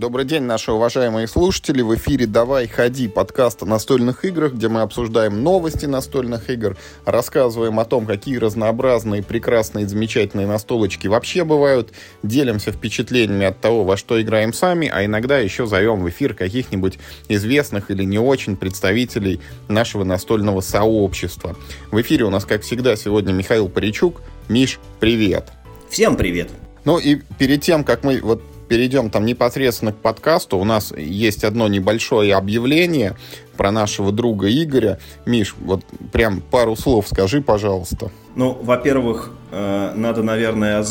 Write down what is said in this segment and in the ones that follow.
Добрый день, наши уважаемые слушатели. В эфире «Давай, ходи» подкаст о настольных играх, где мы обсуждаем новости настольных игр, рассказываем о том, какие разнообразные, прекрасные, замечательные настолочки вообще бывают, делимся впечатлениями от того, во что играем сами, а иногда еще зовем в эфир каких-нибудь известных или не очень представителей нашего настольного сообщества. В эфире у нас, как всегда, сегодня Михаил Паричук. Миш, привет! Всем привет! Ну и перед тем, как мы вот перейдем там непосредственно к подкасту, у нас есть одно небольшое объявление про нашего друга Игоря. Миш, вот прям пару слов скажи, пожалуйста. Ну, во-первых, э, надо, наверное,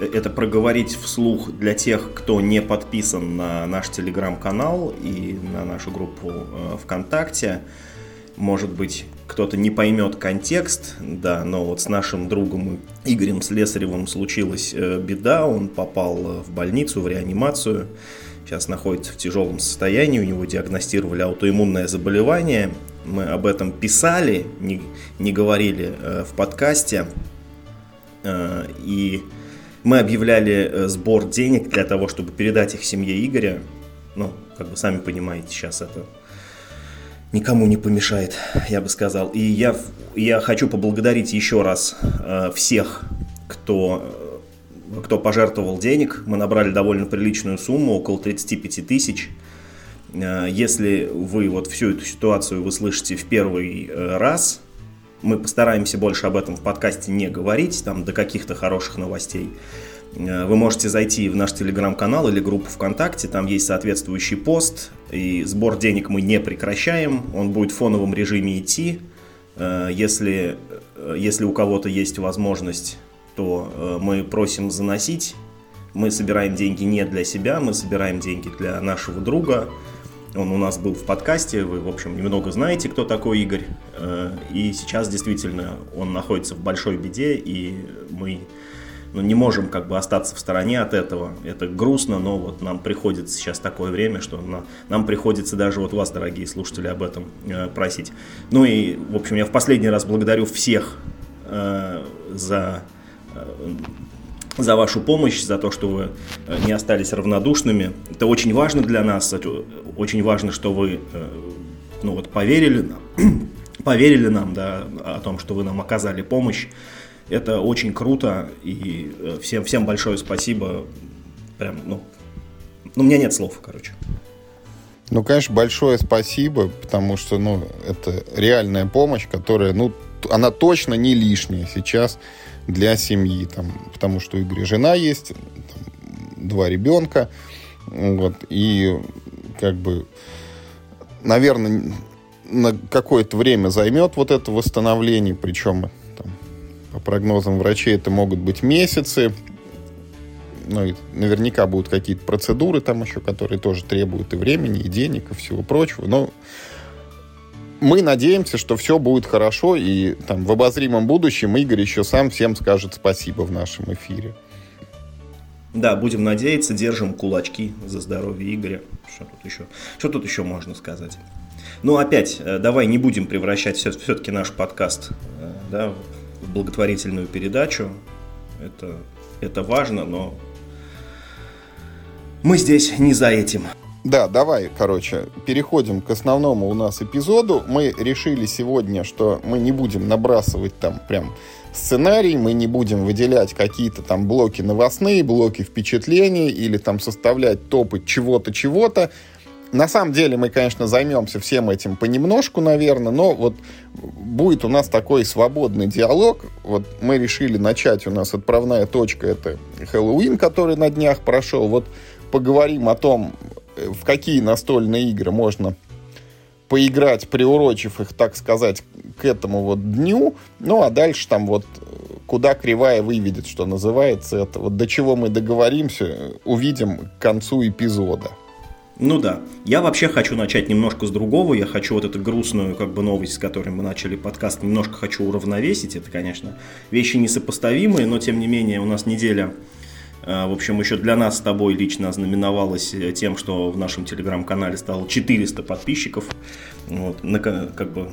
это проговорить вслух для тех, кто не подписан на наш телеграм-канал и на нашу группу э, ВКонтакте может быть, кто-то не поймет контекст, да, но вот с нашим другом Игорем Слесаревым случилась э, беда, он попал в больницу, в реанимацию, сейчас находится в тяжелом состоянии, у него диагностировали аутоиммунное заболевание, мы об этом писали, не, не говорили э, в подкасте, э, и мы объявляли сбор денег для того, чтобы передать их семье Игоря, ну, как бы сами понимаете, сейчас это никому не помешает, я бы сказал. И я, я хочу поблагодарить еще раз э, всех, кто, э, кто пожертвовал денег. Мы набрали довольно приличную сумму, около 35 тысяч. Э, если вы вот всю эту ситуацию вы слышите в первый э, раз, мы постараемся больше об этом в подкасте не говорить, там до каких-то хороших новостей. Э, вы можете зайти в наш телеграм-канал или группу ВКонтакте, там есть соответствующий пост, и сбор денег мы не прекращаем, он будет в фоновом режиме идти. Э, если, э, если у кого-то есть возможность, то мы просим заносить. Мы собираем деньги не для себя, мы собираем деньги для нашего друга. Он у нас был в подкасте, вы, в общем, немного знаете, кто такой Игорь. И сейчас действительно он находится в большой беде, и мы ну, не можем как бы остаться в стороне от этого. Это грустно, но вот нам приходится сейчас такое время, что на, нам приходится даже вот вас, дорогие слушатели, об этом э, просить. Ну и, в общем, я в последний раз благодарю всех э, за, э, за вашу помощь, за то, что вы э, не остались равнодушными. Это очень важно для нас, очень важно, что вы э, ну, вот, поверили нам, поверили нам да, о том, что вы нам оказали помощь. Это очень круто, и э, всем, всем большое спасибо. Прям, ну, ну, у меня нет слов, короче. Ну, конечно, большое спасибо, потому что, ну, это реальная помощь, которая, ну, она точно не лишняя сейчас для семьи, там, потому что у Игоря жена есть, там, два ребенка, вот, и как бы, наверное, на какое-то время займет вот это восстановление, причем по прогнозам врачей это могут быть месяцы. Ну, и наверняка будут какие-то процедуры там еще, которые тоже требуют и времени, и денег, и всего прочего. Но мы надеемся, что все будет хорошо, и там в обозримом будущем Игорь еще сам всем скажет спасибо в нашем эфире. Да, будем надеяться, держим кулачки за здоровье Игоря. Что тут еще, что тут еще можно сказать? Ну, опять, э, давай не будем превращать все-таки наш подкаст э, да, благотворительную передачу. Это, это важно, но мы здесь не за этим. Да, давай, короче, переходим к основному у нас эпизоду. Мы решили сегодня, что мы не будем набрасывать там прям сценарий, мы не будем выделять какие-то там блоки новостные, блоки впечатлений или там составлять топы чего-то, чего-то. На самом деле мы, конечно, займемся всем этим понемножку, наверное, но вот будет у нас такой свободный диалог. Вот мы решили начать, у нас отправная точка, это Хэллоуин, который на днях прошел. Вот поговорим о том, в какие настольные игры можно поиграть, приурочив их, так сказать, к этому вот дню. Ну, а дальше там вот куда кривая выведет, что называется это. Вот до чего мы договоримся, увидим к концу эпизода. Ну да. Я вообще хочу начать немножко с другого. Я хочу вот эту грустную как бы новость, с которой мы начали подкаст, немножко хочу уравновесить. Это, конечно, вещи несопоставимые, но тем не менее у нас неделя э, в общем, еще для нас с тобой лично ознаменовалось э, тем, что в нашем телеграм-канале стало 400 подписчиков. Вот, как бы,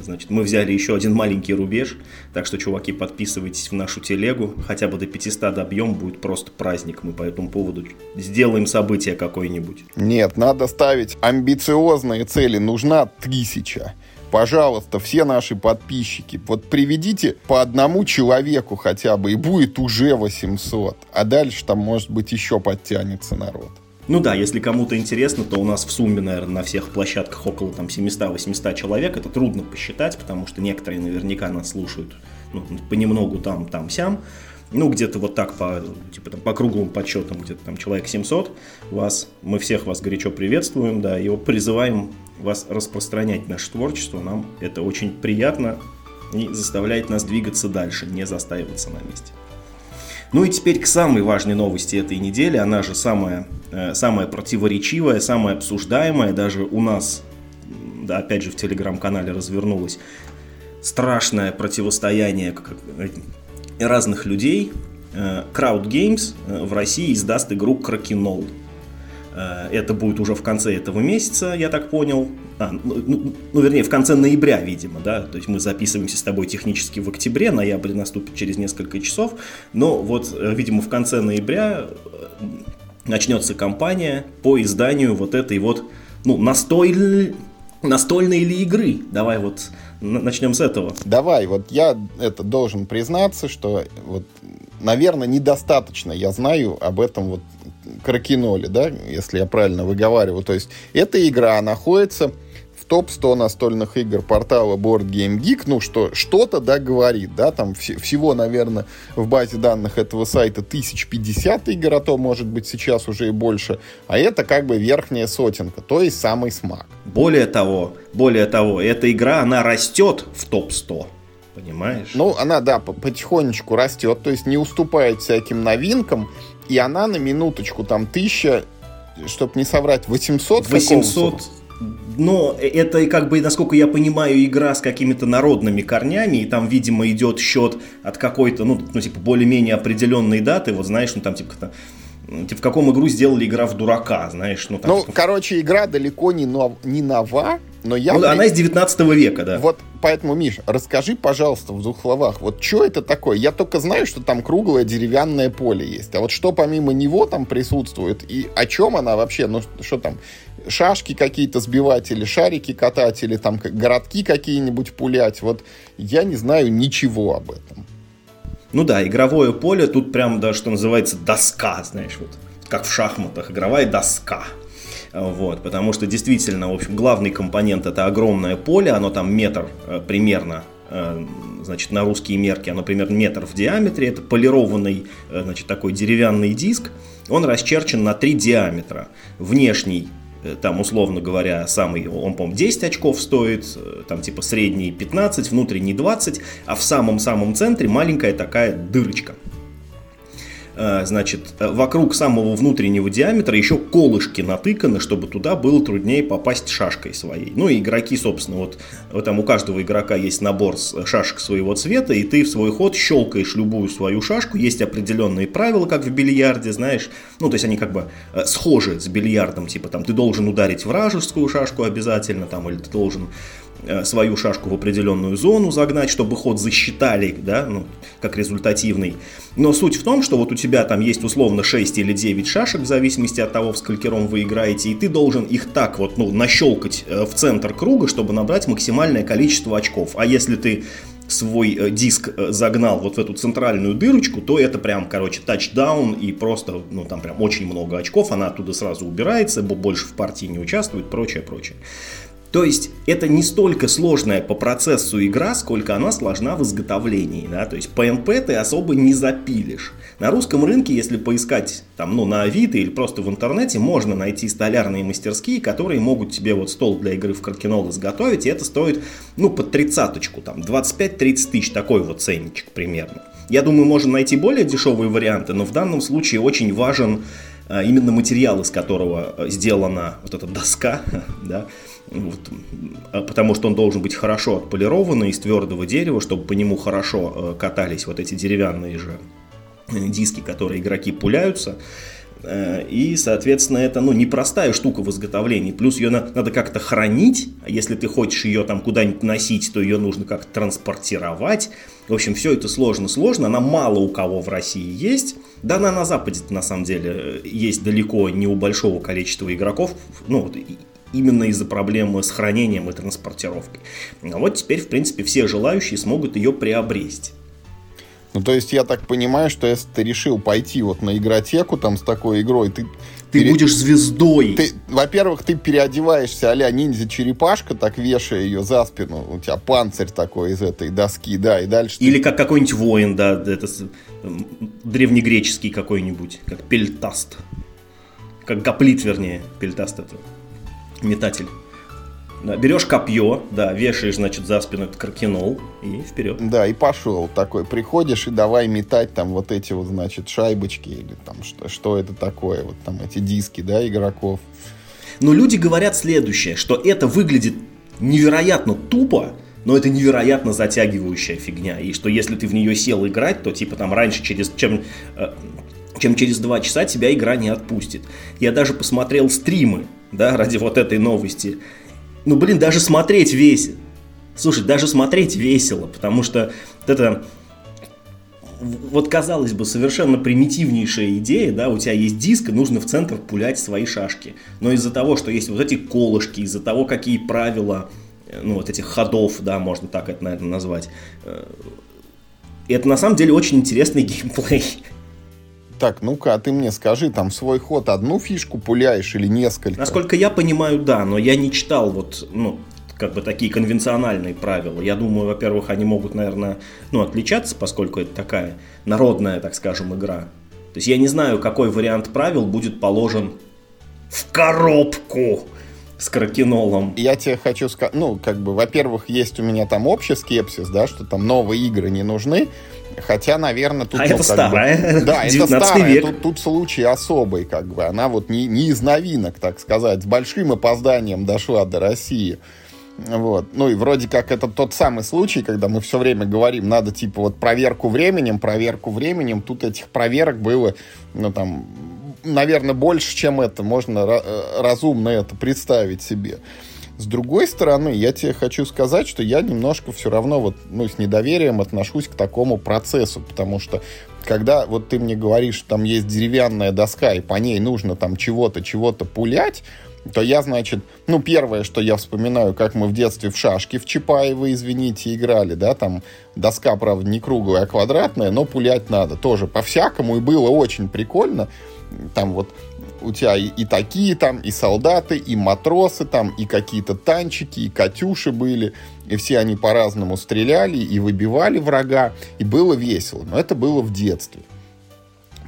Значит, мы взяли еще один маленький рубеж, так что, чуваки, подписывайтесь в нашу телегу, хотя бы до 500 добьем, будет просто праздник, мы по этому поводу сделаем событие какое-нибудь. Нет, надо ставить амбициозные цели, нужна тысяча. Пожалуйста, все наши подписчики, вот приведите по одному человеку хотя бы, и будет уже 800. А дальше там, может быть, еще подтянется народ. Ну да, если кому-то интересно, то у нас в сумме, наверное, на всех площадках около там 700-800 человек. Это трудно посчитать, потому что некоторые наверняка нас слушают ну, понемногу там, там, сям. Ну, где-то вот так по, типа, там, по круглым подсчетам, где-то там человек 700 вас. Мы всех вас горячо приветствуем, да, и призываем вас распространять наше творчество. Нам это очень приятно и заставляет нас двигаться дальше, не застаиваться на месте. Ну и теперь к самой важной новости этой недели. Она же самая, э, самая противоречивая, самая обсуждаемая. Даже у нас, да, опять же, в телеграм-канале развернулось страшное противостояние разных людей. Э, Crowd Games э, в России издаст игру Кракенол. Э, это будет уже в конце этого месяца, я так понял. А, ну, ну, ну, вернее, в конце ноября, видимо, да. То есть мы записываемся с тобой технически в октябре, ноябрь наступит через несколько часов. Но вот, э, видимо, в конце ноября э, начнется кампания по изданию вот этой вот, ну, настоль... настольной или игры. Давай вот начнем с этого. Давай, вот я это должен признаться, что вот, наверное, недостаточно я знаю об этом вот Кракеноле, да, если я правильно выговариваю. То есть эта игра находится топ-100 настольных игр портала Board Game Geek, ну что, что-то, да, говорит, да, там вс- всего, наверное, в базе данных этого сайта 1050 игр, а то, может быть, сейчас уже и больше, а это как бы верхняя сотенка, то есть самый смак. Более того, более того, эта игра, она растет в топ-100, понимаешь? Ну, она, да, потихонечку растет, то есть не уступает всяким новинкам, и она на минуточку там тысяча, чтобы не соврать, 800 800 но это, как бы, насколько я понимаю, игра с какими-то народными корнями, и там, видимо, идет счет от какой-то, ну, ну типа, более-менее определенной даты, вот знаешь, ну, там, типа, в каком игру сделали игра в дурака, знаешь, ну, там, ну типа... короче, игра далеко не, нов... не нова, но я... Ну, она из 19 века, да. Вот поэтому, Миш, расскажи, пожалуйста, в двух словах, вот что это такое? Я только знаю, что там круглое деревянное поле есть, а вот что помимо него там присутствует, и о чем она вообще, ну, что там, шашки какие-то сбивать, или шарики катать, или там городки какие-нибудь пулять, вот я не знаю ничего об этом. Ну да, игровое поле, тут прям, да, что называется, доска, знаешь, вот, как в шахматах, игровая доска. Вот, потому что действительно, в общем, главный компонент это огромное поле, оно там метр э, примерно э, значит, на русские мерки, оно примерно метр в диаметре, это полированный, э, значит, такой деревянный диск, он расчерчен на три диаметра. Внешний, там, условно говоря, самый, он, по-моему, 10 очков стоит, там, типа, средний 15, внутренний 20, а в самом-самом центре маленькая такая дырочка – Э, значит, э, вокруг самого внутреннего диаметра еще колышки натыканы, чтобы туда было труднее попасть шашкой своей. Ну и игроки, собственно, вот, вот там у каждого игрока есть набор шашек своего цвета, и ты в свой ход щелкаешь любую свою шашку. Есть определенные правила, как в бильярде, знаешь. Ну, то есть они как бы э, схожи с бильярдом, типа там ты должен ударить вражескую шашку обязательно, там, или ты должен Э, свою шашку в определенную зону загнать, чтобы ход засчитали, да, ну, как результативный. Но суть в том, что вот у тебя там есть условно 6 или 9 шашек, в зависимости от того, в сколькером вы играете, и ты должен их так вот, ну, нащелкать э, в центр круга, чтобы набрать максимальное количество очков. А если ты свой э, диск загнал вот в эту центральную дырочку, то это прям, короче, тачдаун и просто, ну, там прям очень много очков, она оттуда сразу убирается, больше в партии не участвует, прочее, прочее. То есть это не столько сложная по процессу игра, сколько она сложна в изготовлении. Да? То есть PNP ты особо не запилишь. На русском рынке, если поискать там, ну, на Авито или просто в интернете, можно найти столярные мастерские, которые могут тебе вот стол для игры в каркинол изготовить, и это стоит ну, под тридцаточку, там 25-30 тысяч, такой вот ценничек примерно. Я думаю, можно найти более дешевые варианты, но в данном случае очень важен а, именно материал, из которого э, сделана вот эта доска, да, вот, а потому что он должен быть хорошо отполированный из твердого дерева, чтобы по нему хорошо э, катались вот эти деревянные же э, диски, которые игроки пуляются. Э, и, соответственно, это ну, непростая штука в изготовлении. Плюс ее надо, надо как-то хранить. А если ты хочешь ее там куда-нибудь носить, то ее нужно как-то транспортировать. В общем, все это сложно-сложно. Она мало у кого в России есть. Да, она на Западе, на самом деле, есть далеко не у большого количества игроков. Ну, вот, именно из-за проблемы с хранением и транспортировкой. А вот теперь, в принципе, все желающие смогут ее приобрести. Ну, то есть, я так понимаю, что если ты решил пойти вот на игротеку там с такой игрой, ты... Ты пере... будешь звездой. Ты, во-первых, ты переодеваешься а-ля ниндзя-черепашка, так вешая ее за спину. У тебя панцирь такой из этой доски, да, и дальше... Или ты... как какой-нибудь воин, да, это древнегреческий какой-нибудь, как пельтаст. Как гоплит, вернее, пельтаст это метатель. Да, берешь копье, да, вешаешь, значит, за спину этот каркинол и вперед. Да, и пошел такой. Приходишь и давай метать там вот эти вот, значит, шайбочки или там что, что это такое, вот там эти диски, да, игроков. Но люди говорят следующее, что это выглядит невероятно тупо, но это невероятно затягивающая фигня. И что если ты в нее сел играть, то типа там раньше, через, чем, э, чем через два часа тебя игра не отпустит. Я даже посмотрел стримы, да, ради вот этой новости. Ну, блин, даже смотреть весело. Слушай, даже смотреть весело, потому что это вот казалось бы совершенно примитивнейшая идея, да, у тебя есть диск, и нужно в центр пулять свои шашки. Но из-за того, что есть вот эти колышки, из-за того, какие правила, э, ну вот этих ходов, да, можно так это, наверное, назвать, э, это на самом деле очень интересный геймплей. Так, ну-ка, а ты мне скажи, там свой ход одну фишку пуляешь или несколько? Насколько я понимаю, да, но я не читал вот, ну, как бы такие конвенциональные правила. Я думаю, во-первых, они могут, наверное, ну, отличаться, поскольку это такая народная, так скажем, игра. То есть я не знаю, какой вариант правил будет положен в коробку с кракенолом. Я тебе хочу сказать, ну, как бы, во-первых, есть у меня там общий скепсис, да, что там новые игры не нужны, Хотя, наверное, тут... А ну, это старая. Бы, да, это старая. Век. Тут, тут случай особый, как бы. Она вот не, не из новинок, так сказать. С большим опозданием дошла до России. Вот. Ну и вроде как это тот самый случай, когда мы все время говорим, надо типа вот проверку временем, проверку временем. Тут этих проверок было, ну там, наверное, больше, чем это. Можно э, разумно это представить себе. С другой стороны, я тебе хочу сказать, что я немножко все равно вот, ну, с недоверием отношусь к такому процессу, потому что когда вот ты мне говоришь, что там есть деревянная доска, и по ней нужно там чего-то, чего-то пулять, то я, значит, ну, первое, что я вспоминаю, как мы в детстве в шашки в Чапаево, извините, играли, да, там доска, правда, не круглая, а квадратная, но пулять надо тоже по-всякому, и было очень прикольно. Там вот у тебя и, и такие там, и солдаты, и матросы там, и какие-то танчики, и катюши были, и все они по-разному стреляли и выбивали врага, и было весело, но это было в детстве.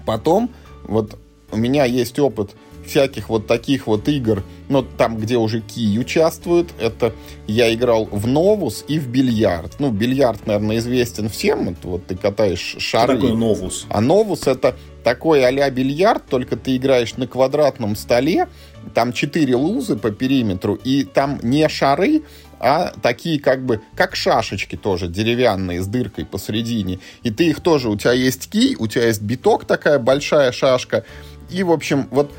Потом, вот у меня есть опыт всяких вот таких вот игр, но там, где уже Ки участвуют, это я играл в Новус и в бильярд. Ну, бильярд, наверное, известен всем, это вот ты катаешь шары. Что такое Новус? А Новус это такой а-ля бильярд, только ты играешь на квадратном столе, там четыре лузы по периметру, и там не шары, а такие как бы, как шашечки тоже, деревянные, с дыркой посередине. И ты их тоже, у тебя есть кий, у тебя есть биток такая большая шашка, и, в общем, вот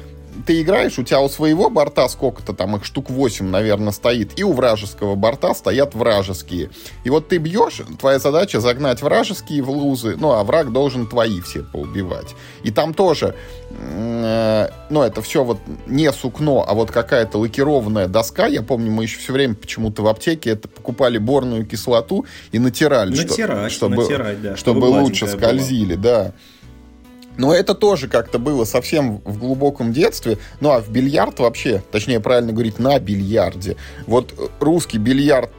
ты играешь, у тебя у своего борта сколько-то там, их штук 8, наверное, стоит, и у вражеского борта стоят вражеские. И вот ты бьешь, твоя задача загнать вражеские в лузы, ну, а враг должен твои все поубивать. И там тоже, э, ну, это все вот не сукно, а вот какая-то лакированная доска. Я помню, мы еще все время почему-то в аптеке это покупали борную кислоту и натирали. Натирать, что, чтобы, натирать, да. Чтобы, чтобы лучше скользили, была. да. Но это тоже как-то было совсем в глубоком детстве. Ну а в бильярд вообще, точнее правильно говорить, на бильярде. Вот русский бильярд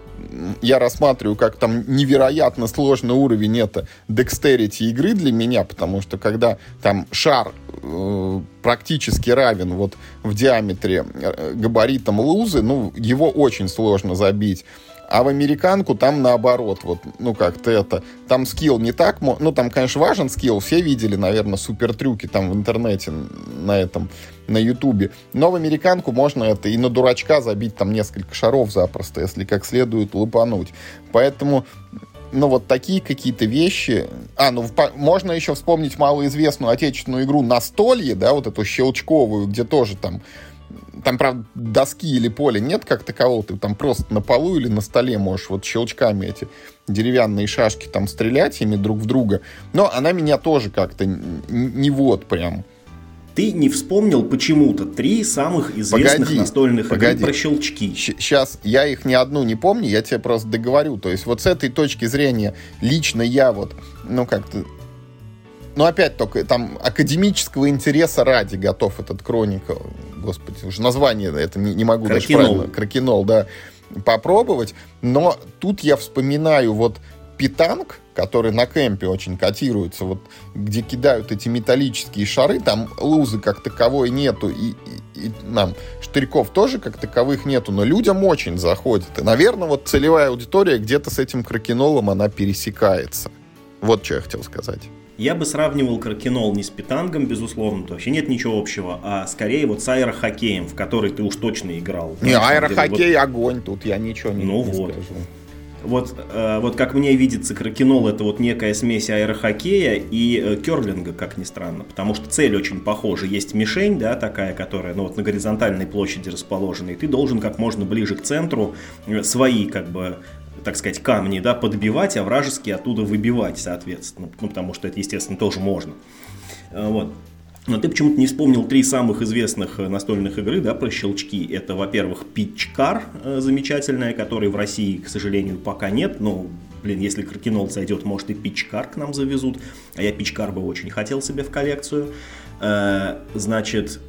я рассматриваю как там невероятно сложный уровень это декстерити игры для меня, потому что когда там шар э, практически равен вот в диаметре э, габаритам лузы, ну, его очень сложно забить. А в американку там наоборот, вот, ну как-то это, там скилл не так, ну там, конечно, важен скилл, все видели, наверное, супер трюки там в интернете на этом, на ютубе, но в американку можно это и на дурачка забить там несколько шаров запросто, если как следует лупануть. Поэтому ну, вот такие какие-то вещи. А, ну, можно еще вспомнить малоизвестную отечественную игру «Настолье», да, вот эту щелчковую, где тоже там там, правда, доски или поля нет как такового, ты там просто на полу или на столе можешь вот щелчками эти деревянные шашки там стрелять ими друг в друга. Но она меня тоже как-то не вот прям. Ты не вспомнил почему-то три самых известных погоди, настольных погоди. игры про щелчки. Сейчас я их ни одну не помню, я тебе просто договорю. То есть вот с этой точки зрения лично я вот, ну как-то ну, опять только там академического интереса ради готов этот Кроникл. Господи, уже название это не, не могу Кракенол. даже правильно. Кракенол, да. Попробовать. Но тут я вспоминаю вот питанг, который на кемпе очень котируется, вот где кидают эти металлические шары, там лузы как таковой нету, и, и, и нам штырьков тоже как таковых нету, но людям очень заходит. И, наверное, вот целевая аудитория где-то с этим кракенолом, она пересекается. Вот что я хотел сказать. Я бы сравнивал кракенол не с питангом, безусловно, то вообще нет ничего общего, а скорее вот с аэрохоккеем, в который ты уж точно играл. Не, аэрохоккей вот... огонь, тут я ничего не, ну не вот. скажу. Вот, э, вот как мне видится, кракенол это вот некая смесь аэрохоккея и э, керлинга, как ни странно, потому что цель очень похожа. Есть мишень, да, такая, которая, ну вот на горизонтальной площади расположена, и ты должен как можно ближе к центру э, свои как бы так сказать, камни, да, подбивать, а вражеские оттуда выбивать, соответственно. Ну, потому что это, естественно, тоже можно. А, вот. Но ты почему-то не вспомнил три самых известных э, настольных игры, да, про щелчки. Это, во-первых, Питчкар э, замечательная, которой в России, к сожалению, пока нет. Но, блин, если Кракенол зайдет, может и Питчкар к нам завезут. А я Питчкар бы очень хотел себе в коллекцию. Э, значит,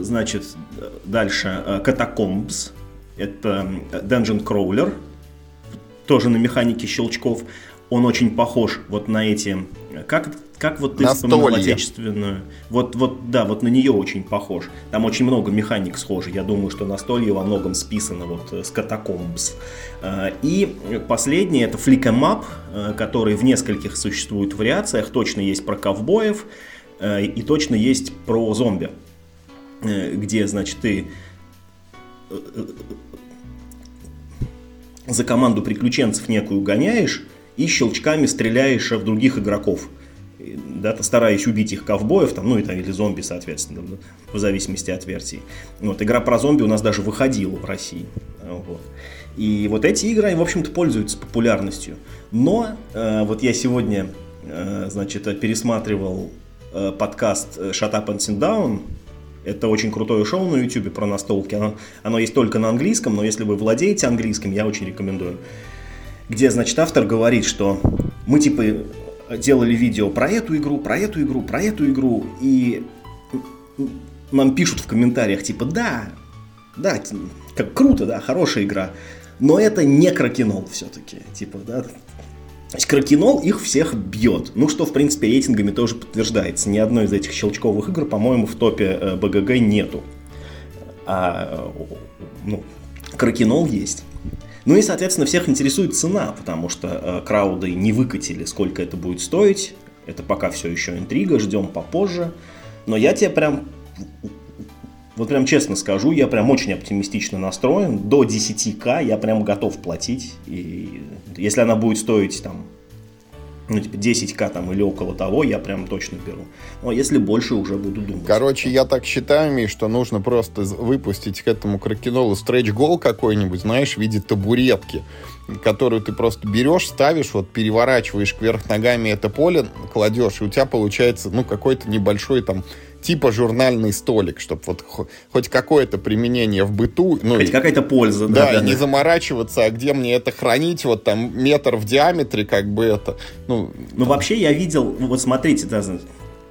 значит, дальше Катакомбс. Это Dungeon Crawler, тоже на механике щелчков, он очень похож вот на эти... Как, как вот ты на вспоминал отечественную? Вот, вот, да, вот на нее очень похож. Там очень много механик схожи. Я думаю, что настолье во многом списано вот с катакомбс. Э, и последнее это фликэмап, э, который в нескольких существует вариациях. Точно есть про ковбоев э, и точно есть про зомби. Где, значит, ты за команду приключенцев некую гоняешь и щелчками стреляешь в других игроков. Да, стараясь убить их ковбоев, там, ну и там, или зомби, соответственно, в зависимости от версии. Вот, игра про зомби у нас даже выходила в России. Вот. И вот эти игры, в общем-то, пользуются популярностью. Но э, вот я сегодня, э, значит, пересматривал э, подкаст Shut Up and Sit Down это очень крутое шоу на YouTube про настолки. Оно, оно есть только на английском, но если вы владеете английским, я очень рекомендую. Где, значит, автор говорит, что мы типа делали видео про эту игру, про эту игру, про эту игру, и нам пишут в комментариях, типа, да, да, как круто, да, хорошая игра, но это не кракенол все-таки, типа, да, кракенол их всех бьет. Ну, что, в принципе, рейтингами тоже подтверждается. Ни одной из этих щелчковых игр, по-моему, в топе э, БГГ нету. А, ну, кракенол есть. Ну и, соответственно, всех интересует цена, потому что э, крауды не выкатили, сколько это будет стоить. Это пока все еще интрига, ждем попозже. Но я тебе прям вот прям честно скажу, я прям очень оптимистично настроен. До 10к я прям готов платить. И если она будет стоить там ну, типа 10к там или около того, я прям точно беру. Но если больше, уже буду думать. Короче, я так считаю, Миш, что нужно просто выпустить к этому кракенолу стретч-гол какой-нибудь, знаешь, в виде табуретки, которую ты просто берешь, ставишь, вот переворачиваешь кверх ногами это поле, кладешь, и у тебя получается, ну, какой-то небольшой там типа журнальный столик, чтобы вот хоть какое-то применение в быту. Ну, хоть какая-то польза. Да, да, да, и не заморачиваться, а где мне это хранить, вот там метр в диаметре, как бы это. Ну, ну вообще я видел, вот смотрите, да,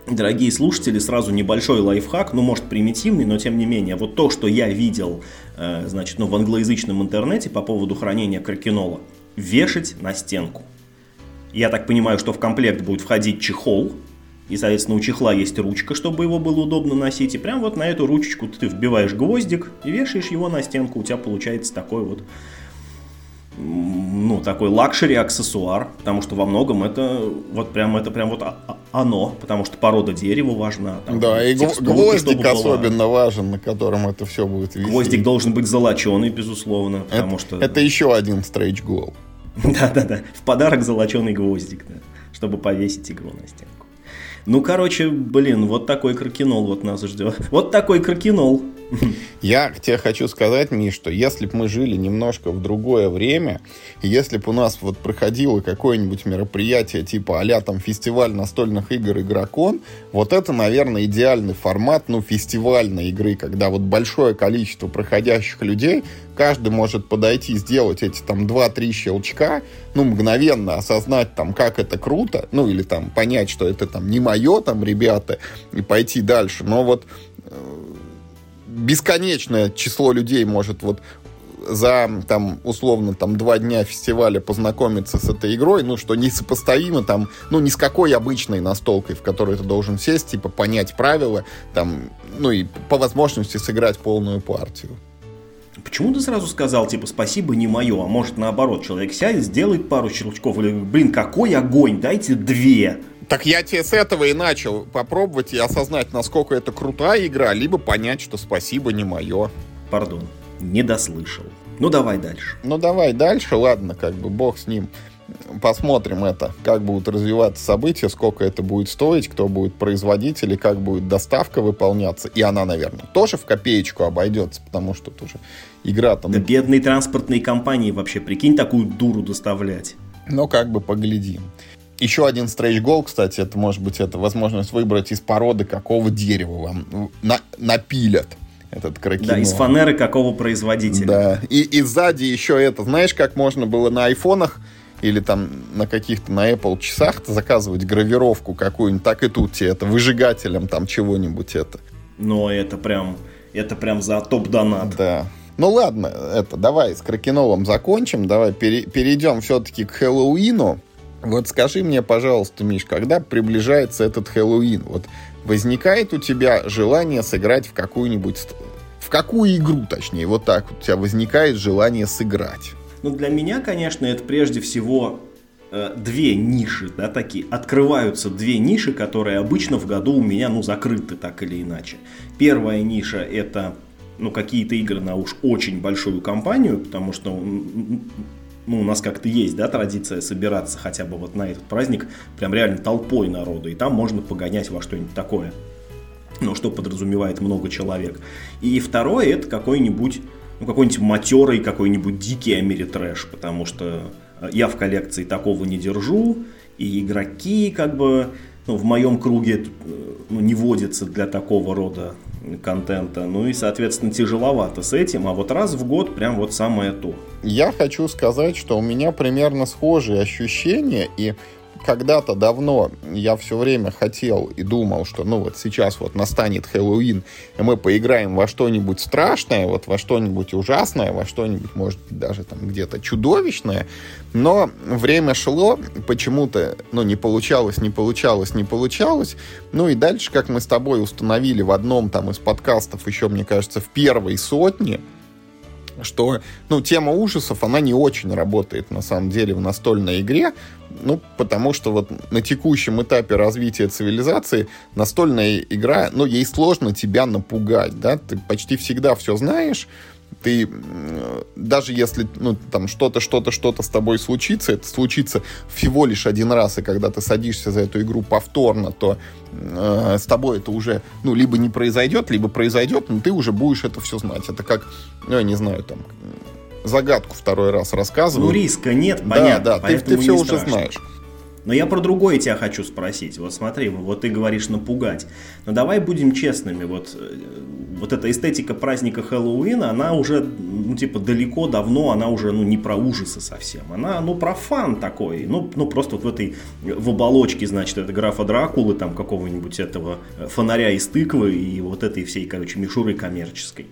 дорогие слушатели, сразу небольшой лайфхак, ну, может, примитивный, но тем не менее, вот то, что я видел, э, значит, ну, в англоязычном интернете по поводу хранения кракенола, вешать на стенку. Я так понимаю, что в комплект будет входить чехол, и, соответственно, у чехла есть ручка, чтобы его было удобно носить. И прям вот на эту ручечку ты вбиваешь гвоздик и вешаешь его на стенку. У тебя получается такой вот ну, такой luxury аксессуар, потому что во многом это вот прям это прям вот оно, потому что порода дерева важна. Там, да, и гвоздик особенно была. важен, на котором это все будет висеть. Гвоздик должен быть золоченый, безусловно, потому это, что... Это еще один stretch goal. Да-да-да, в подарок золоченый гвоздик, да, чтобы повесить игру на стенку. Ну, короче, блин, вот такой кракенол вот нас ждет. Вот такой кракенол. Я тебе хочу сказать, Миш, что если бы мы жили немножко в другое время, если бы у нас вот проходило какое-нибудь мероприятие типа а там фестиваль настольных игр «Игрокон», вот это, наверное, идеальный формат, ну, фестивальной игры, когда вот большое количество проходящих людей, каждый может подойти, сделать эти там 2-3 щелчка, ну, мгновенно осознать там, как это круто, ну, или там понять, что это там не мое, там, ребята, и пойти дальше. Но вот бесконечное число людей может вот за, там, условно, там, два дня фестиваля познакомиться с этой игрой, ну, что несопоставимо, там, ну, ни с какой обычной настолкой, в которой ты должен сесть, типа, понять правила, там, ну, и по возможности сыграть полную партию. Почему ты сразу сказал, типа, спасибо, не мое, а может, наоборот, человек сядет, сделает пару щелчков, или, блин, какой огонь, дайте две. Так я тебе с этого и начал попробовать и осознать, насколько это крутая игра, либо понять, что спасибо не мое. Пардон, не дослышал. Ну давай дальше. Ну давай дальше, ладно, как бы бог с ним. Посмотрим это, как будут развиваться события, сколько это будет стоить, кто будет производитель и как будет доставка выполняться. И она, наверное, тоже в копеечку обойдется, потому что тут уже игра там... Да бедные транспортные компании вообще, прикинь, такую дуру доставлять. Ну, как бы поглядим. Еще один стретч гол, кстати, это может быть это возможность выбрать из породы какого дерева вам на, напилят этот кракенол. Да, из фанеры какого производителя. Да, и, и сзади еще это, знаешь, как можно было на айфонах или там на каких-то на Apple часах заказывать гравировку какую-нибудь, так и тут тебе это выжигателем там чего-нибудь это. Но это прям, это прям за топ-донат. Да. Ну ладно, это давай с Кракеновым закончим, давай пере, перейдем все-таки к Хэллоуину. Вот скажи мне, пожалуйста, Миш, когда приближается этот Хэллоуин, вот возникает у тебя желание сыграть в какую-нибудь... В какую игру, точнее, вот так вот у тебя возникает желание сыграть? Ну, для меня, конечно, это прежде всего э, две ниши, да, такие. Открываются две ниши, которые обычно в году у меня, ну, закрыты так или иначе. Первая ниша это ну, какие-то игры на уж очень большую компанию, потому что ну, у нас как-то есть, да, традиция собираться хотя бы вот на этот праздник прям реально толпой народу, и там можно погонять во что-нибудь такое, ну, что подразумевает много человек. И второе, это какой-нибудь, ну, какой-нибудь матерый, какой-нибудь дикий Америтрэш, потому что я в коллекции такого не держу, и игроки, как бы, ну, в моем круге ну, не водятся для такого рода контента. Ну и, соответственно, тяжеловато с этим, а вот раз в год прям вот самое то. Я хочу сказать, что у меня примерно схожие ощущения, и когда-то давно я все время хотел и думал, что ну вот сейчас вот настанет Хэллоуин, и мы поиграем во что-нибудь страшное, вот во что-нибудь ужасное, во что-нибудь, может быть, даже там где-то чудовищное. Но время шло, почему-то, ну, не получалось, не получалось, не получалось. Ну и дальше, как мы с тобой установили в одном там из подкастов, еще, мне кажется, в первой сотне, что, ну, тема ужасов, она не очень работает, на самом деле, в настольной игре, ну, потому что вот на текущем этапе развития цивилизации настольная игра, ну, ей сложно тебя напугать, да, ты почти всегда все знаешь, ты даже если ну там что-то что-то что-то с тобой случится это случится всего лишь один раз и когда ты садишься за эту игру повторно то э, с тобой это уже ну либо не произойдет либо произойдет но ты уже будешь это все знать это как ну я не знаю там загадку второй раз рассказываю ну риска нет понятно да да ты, ты все уже знаешь но я про другое тебя хочу спросить. Вот смотри, вот ты говоришь напугать. Но давай будем честными. Вот, э, вот эта эстетика праздника Хэллоуина, она уже, ну, типа, далеко, давно, она уже, ну, не про ужасы совсем. Она, ну, про фан такой. Ну, ну просто вот в этой, в оболочке, значит, это графа Дракулы, там, какого-нибудь этого э, фонаря из тыквы и вот этой всей, короче, мишуры коммерческой.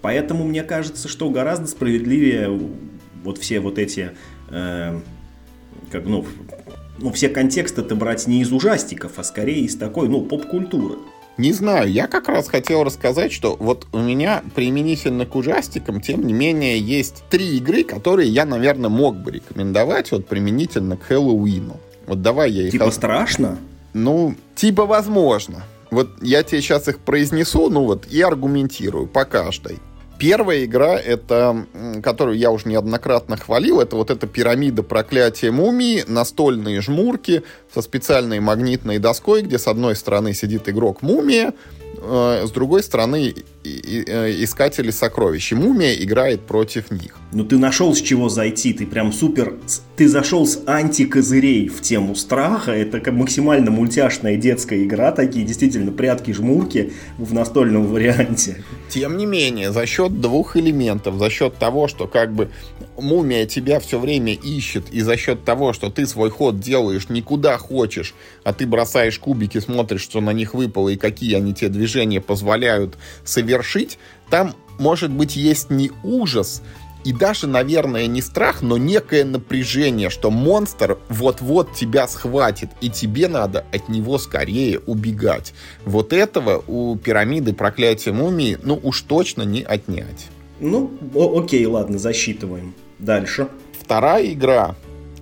Поэтому мне кажется, что гораздо справедливее вот все вот эти, э, как, ну, ну, все контексты-то брать не из ужастиков, а скорее из такой, ну, поп-культуры. Не знаю, я как раз хотел рассказать, что вот у меня применительно к ужастикам, тем не менее, есть три игры, которые я, наверное, мог бы рекомендовать вот применительно к Хэллоуину. Вот давай я их... Типа страшно? Ну, типа возможно. Вот я тебе сейчас их произнесу, ну вот, и аргументирую по каждой. Первая игра, это, которую я уже неоднократно хвалил, это вот эта пирамида проклятия мумии, настольные жмурки со специальной магнитной доской, где с одной стороны сидит игрок мумия, э, с другой стороны искатели сокровищ. И мумия играет против них. Ну ты нашел с чего зайти, ты прям супер... Ты зашел с антикозырей в тему страха, это как максимально мультяшная детская игра, такие действительно прятки-жмурки в настольном варианте. Тем не менее, за счет двух элементов, за счет того, что как бы мумия тебя все время ищет, и за счет того, что ты свой ход делаешь никуда хочешь, а ты бросаешь кубики, смотришь, что на них выпало и какие они те движения позволяют совершить совершить, там, может быть, есть не ужас, и даже, наверное, не страх, но некое напряжение, что монстр вот-вот тебя схватит, и тебе надо от него скорее убегать. Вот этого у пирамиды проклятия мумии, ну уж точно не отнять. Ну, окей, ладно, засчитываем. Дальше. Вторая игра.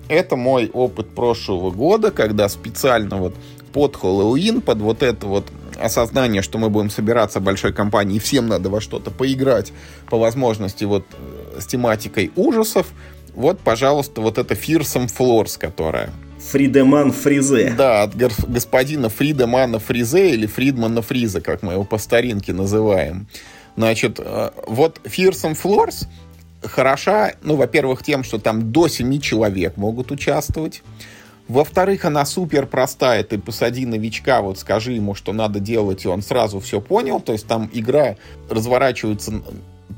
Это мой опыт прошлого года, когда специально вот под Хэллоуин, под вот это вот осознание, что мы будем собираться большой компанией, и всем надо во что-то поиграть, по возможности вот э, с тематикой ужасов, вот, пожалуйста, вот это Fearsome Floors, которая. Фридеман Фризе. Да, от господина Фридемана Фризе или Фридмана Фриза, как мы его по старинке называем. Значит, э, вот Fearsome Floors хороша, ну, во-первых, тем, что там до 7 человек могут участвовать. Во-вторых, она супер простая. Ты посади новичка, вот скажи ему, что надо делать, и он сразу все понял. То есть там игра разворачивается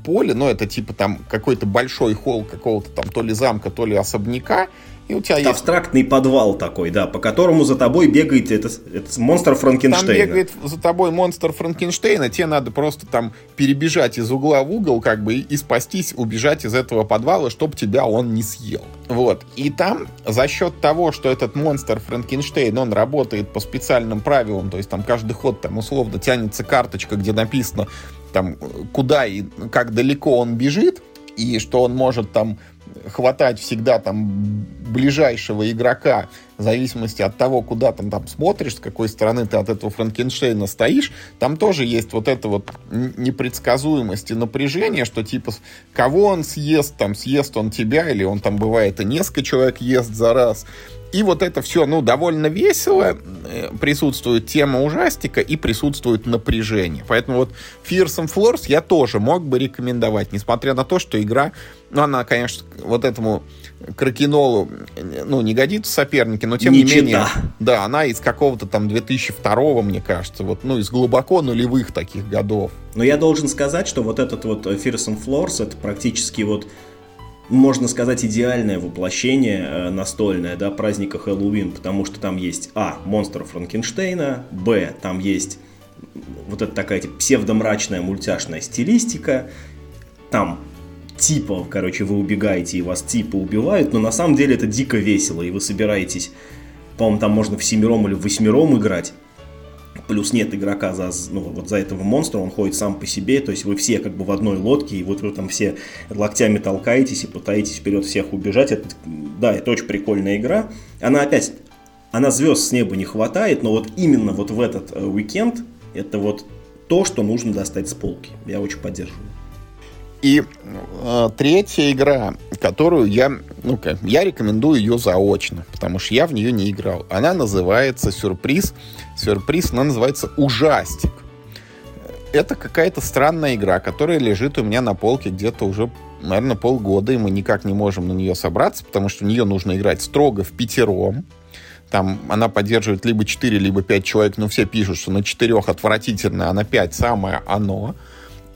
поле, но это типа там какой-то большой холл какого-то там то ли замка, то ли особняка, и у тебя это есть... абстрактный подвал такой, да, по которому за тобой бегает этот, этот монстр Франкенштейна. Там бегает за тобой монстр Франкенштейна, тебе надо просто там перебежать из угла в угол, как бы, и спастись, убежать из этого подвала, чтобы тебя он не съел. Вот. И там за счет того, что этот монстр Франкенштейн, он работает по специальным правилам, то есть там каждый ход там условно тянется карточка, где написано там куда и как далеко он бежит, и что он может там хватать всегда там ближайшего игрока, в зависимости от того, куда там, там смотришь, с какой стороны ты от этого Франкенштейна стоишь, там тоже есть вот это вот непредсказуемость и напряжение, что типа кого он съест, там съест он тебя, или он там бывает и несколько человек ест за раз. И вот это все, ну, довольно весело. Э, присутствует тема ужастика и присутствует напряжение. Поэтому вот Fearsome Floors я тоже мог бы рекомендовать, несмотря на то, что игра, ну, она, конечно, вот этому Кракенолу, ну, не годится соперники, но тем не, не менее, да, она из какого-то там 2002 мне кажется, вот, ну, из глубоко нулевых таких годов. Но я должен сказать, что вот этот вот Fearsome Floors, это практически вот можно сказать, идеальное воплощение э, настольное, да, праздника Хэллоуин, потому что там есть, а, монстр Франкенштейна, б, там есть вот эта такая типа, псевдомрачная мультяшная стилистика, там типа, короче, вы убегаете и вас типа убивают, но на самом деле это дико весело, и вы собираетесь, по-моему, там можно в семером или в восьмером играть, плюс нет игрока за, ну, вот за этого монстра, он ходит сам по себе, то есть вы все как бы в одной лодке, и вот вы там все локтями толкаетесь и пытаетесь вперед всех убежать. Это, да, это очень прикольная игра. Она опять, она звезд с неба не хватает, но вот именно вот в этот э, уикенд это вот то, что нужно достать с полки. Я очень поддерживаю. И э, третья игра, которую я, ну как, я рекомендую ее заочно, потому что я в нее не играл. Она называется сюрприз. Сюрприз, она называется ужастик. Это какая-то странная игра, которая лежит у меня на полке где-то уже, наверное, полгода, и мы никак не можем на нее собраться, потому что в нее нужно играть строго в пятером. Там она поддерживает либо 4, либо 5 человек, но все пишут, что на 4 отвратительно, а на 5 самое оно.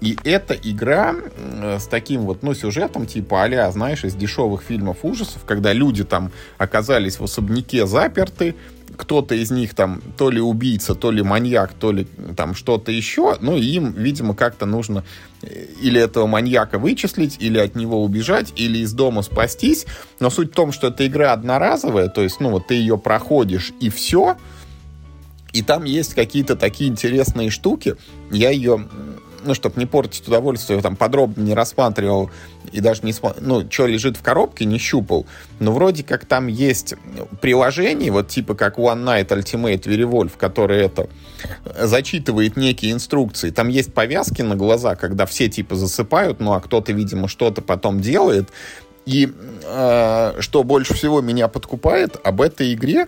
И эта игра с таким вот, ну, сюжетом, типа а знаешь, из дешевых фильмов ужасов, когда люди там оказались в особняке заперты, кто-то из них там то ли убийца, то ли маньяк, то ли там что-то еще, ну, им, видимо, как-то нужно э, или этого маньяка вычислить, или от него убежать, или из дома спастись. Но суть в том, что эта игра одноразовая, то есть, ну, вот ты ее проходишь, и все, и там есть какие-то такие интересные штуки. Я ее ну, чтобы не портить удовольствие, там подробно не рассматривал и даже не ну, что лежит в коробке, не щупал. Но вроде как там есть приложение, вот типа как One Night Ultimate Verivolve, которое это зачитывает некие инструкции. Там есть повязки на глаза, когда все типа засыпают, ну а кто-то, видимо, что-то потом делает. И э, что больше всего меня подкупает об этой игре,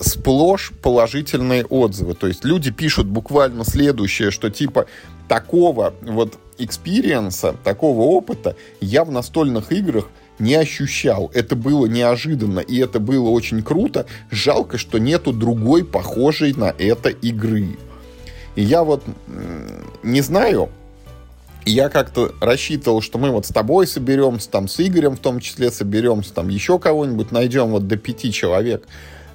сплошь положительные отзывы. То есть люди пишут буквально следующее, что типа такого вот experience а, такого опыта я в настольных играх не ощущал. Это было неожиданно, и это было очень круто. Жалко, что нету другой похожей на это игры. И я вот не знаю, я как-то рассчитывал, что мы вот с тобой соберемся, там с Игорем в том числе соберемся, там еще кого-нибудь найдем вот до пяти человек.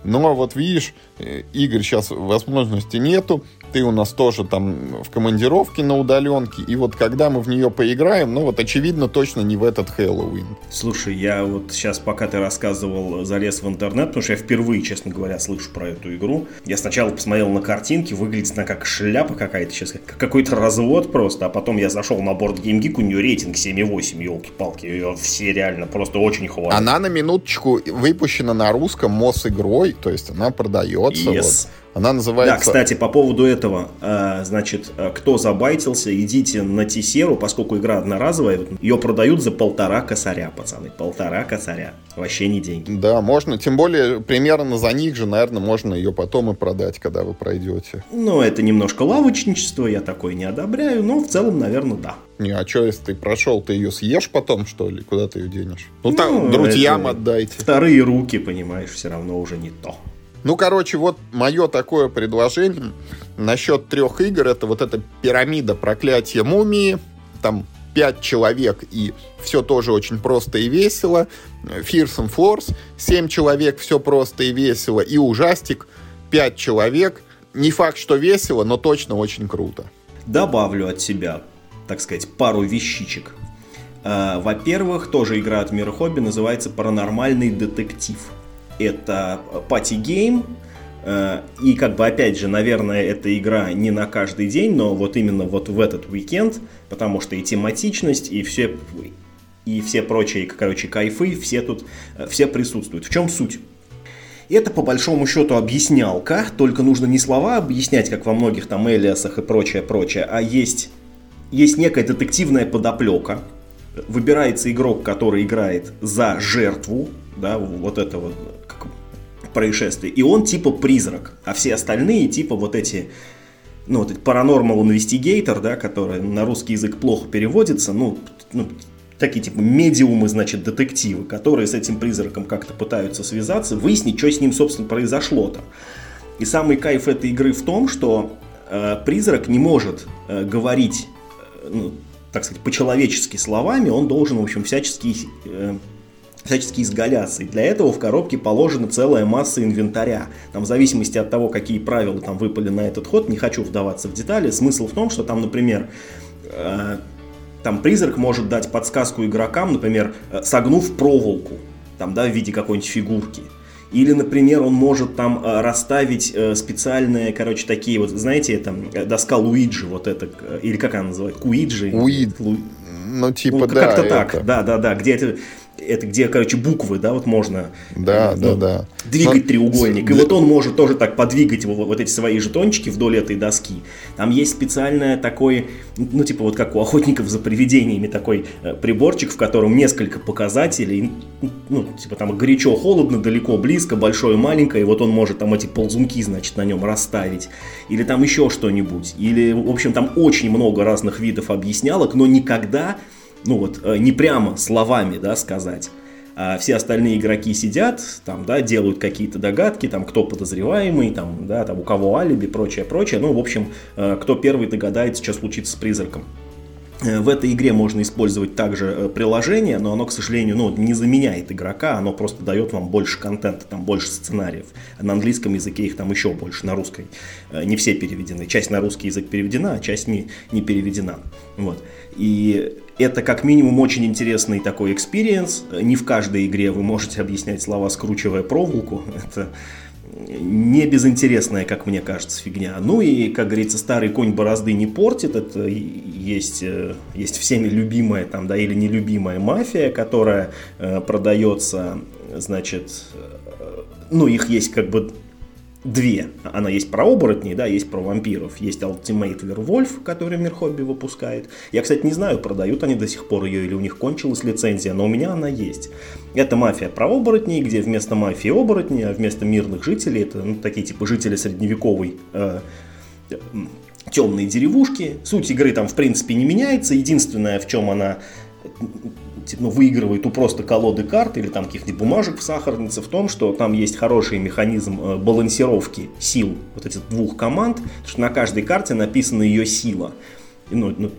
Но вот видишь, э, Игорь сейчас возможности нету, ты у нас тоже там в командировке на удаленке, и вот когда мы в нее поиграем, ну вот очевидно точно не в этот Хэллоуин. Слушай, я вот сейчас, пока ты рассказывал, залез в интернет, потому что я впервые, честно говоря, слышу про эту игру. Я сначала посмотрел на картинки, выглядит она как шляпа какая-то сейчас, как какой-то развод просто, а потом я зашел на борт GameGeek, у нее рейтинг 7,8, елки-палки, ее все реально просто очень хвалят. Она на минуточку выпущена на русском МОС игрой, то есть она продается. Yes. Вот. Она называется... Да, кстати, по поводу этого, э, значит, э, кто забайтился, идите на Тисеру, поскольку игра одноразовая, ее продают за полтора косаря, пацаны, полтора косаря. Вообще не деньги. Да, можно, тем более, примерно за них же, наверное, можно ее потом и продать, когда вы пройдете. Ну, это немножко лавочничество, я такое не одобряю, но в целом, наверное, да. Не, а что, если ты прошел, ты ее съешь потом, что ли? Куда ты ее денешь? Ну, ну там, друзьям отдайте. Вторые руки, понимаешь, все равно уже не то. Ну, короче, вот мое такое предложение насчет трех игр. Это вот эта пирамида проклятия мумии. Там пять человек, и все тоже очень просто и весело. Fearsome Force, семь человек, все просто и весело. И ужастик, пять человек. Не факт, что весело, но точно очень круто. Добавлю от себя, так сказать, пару вещичек. А, во-первых, тоже игра от Мира Хобби называется «Паранормальный детектив» это Party Game, э, и как бы опять же, наверное, эта игра не на каждый день, но вот именно вот в этот уикенд, потому что и тематичность, и все, и все прочие, короче, кайфы, все тут, э, все присутствуют. В чем суть? Это по большому счету объяснялка, только нужно не слова объяснять, как во многих там Элиасах и прочее, прочее, а есть, есть некая детективная подоплека. Выбирается игрок, который играет за жертву, да, вот этого происшествие. И он типа призрак, а все остальные типа вот эти ну, вот Paranormal Investigator, да, который на русский язык плохо переводится, ну, ну, такие типа медиумы, значит, детективы, которые с этим призраком как-то пытаются связаться, выяснить, что с ним, собственно, произошло-то. И самый кайф этой игры в том, что э, призрак не может э, говорить, э, ну, так сказать, по-человечески словами, он должен, в общем, всячески э, всячески изгаляться. И для этого в коробке положена целая масса инвентаря. Там в зависимости от того, какие правила там выпали на этот ход, не хочу вдаваться в детали. Смысл в том, что там, например, э, там призрак может дать подсказку игрокам, например, э, согнув проволоку, там, да, в виде какой-нибудь фигурки. Или, например, он может там э, расставить э, специальные, короче, такие вот, знаете, там доска Луиджи, вот это, или как она называется, Куиджи? Уид. Лу... Ну, типа, ну, да. Как-то так, да, да, да, где это это где, короче, буквы, да, вот можно да, э, ну, да, да. двигать Но... треугольник. И вот он может тоже так подвигать вот, вот эти свои жетончики вдоль этой доски. Там есть специальное такой, ну, типа вот как у охотников за привидениями, такой э, приборчик, в котором несколько показателей, ну, типа там горячо, холодно, далеко, близко, большое, маленькое, и вот он может там эти ползунки, значит, на нем расставить. Или там еще что-нибудь. Или, в общем, там очень много разных видов объяснялок, но никогда ну вот, э, не прямо словами, да, сказать. А все остальные игроки сидят, там, да, делают какие-то догадки, там, кто подозреваемый, там, да, там, у кого алиби, прочее, прочее. Ну, в общем, э, кто первый догадается, что случится с призраком. Э, в этой игре можно использовать также приложение, но оно, к сожалению, ну, не заменяет игрока, оно просто дает вам больше контента, там больше сценариев. На английском языке их там еще больше, на русской не все переведены. Часть на русский язык переведена, а часть не, не переведена. Вот. И это как минимум очень интересный такой experience. Не в каждой игре вы можете объяснять слова, скручивая проволоку. Это небезынтересная, как мне кажется, фигня. Ну и, как говорится, старый конь борозды не портит. Это есть, э, есть всеми любимая там, да, или нелюбимая мафия, которая э, продается, значит, э, ну их есть как бы две. Она есть про оборотней, да, есть про вампиров. Есть Ultimate Werewolf, который Мир Хобби выпускает. Я, кстати, не знаю, продают они до сих пор ее или у них кончилась лицензия, но у меня она есть. Это мафия про оборотней, где вместо мафии оборотни, а вместо мирных жителей, это ну, такие типа жители средневековой э, темные деревушки. Суть игры там в принципе не меняется. Единственное, в чем она ну, выигрывает у просто колоды карт или там каких-нибудь бумажек в сахарнице в том, что там есть хороший механизм э, балансировки сил вот этих двух команд, потому что на каждой карте написана ее сила. Ну, ну,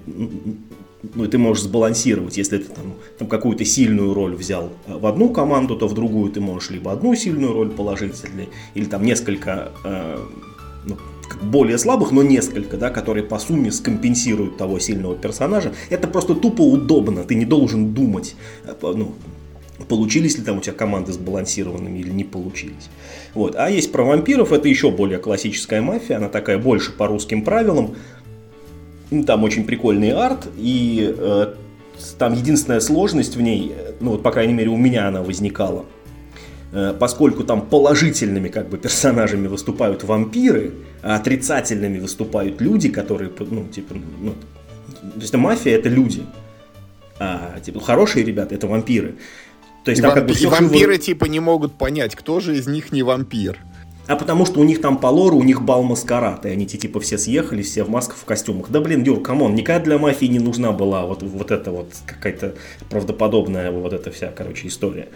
ну, и ты можешь сбалансировать, если ты там, там какую-то сильную роль взял э, в одну команду, то в другую ты можешь либо одну сильную роль положить, или, или там несколько э, ну, более слабых, но несколько, да, которые по сумме скомпенсируют того сильного персонажа. Это просто тупо удобно, ты не должен думать, э, ну, получились ли там у тебя команды сбалансированными или не получились. Вот. А есть про вампиров, это еще более классическая мафия, она такая больше по русским правилам. Ну, там очень прикольный арт, и э, там единственная сложность в ней, э, ну вот по крайней мере у меня она возникала, поскольку там положительными как бы персонажами выступают вампиры, а отрицательными выступают люди, которые, ну, типа, ну, то есть мафия это люди, а типа хорошие ребята это вампиры. То есть, и, там, вамп... как бы, и вампиры живо... типа не могут понять, кто же из них не вампир. А потому что у них там по лору, у них бал маскарад, и они типа все съехали, все в масках, в костюмах. Да блин, Юр, come on, никогда для мафии не нужна была вот, вот эта вот какая-то правдоподобная вот эта вся, короче, история.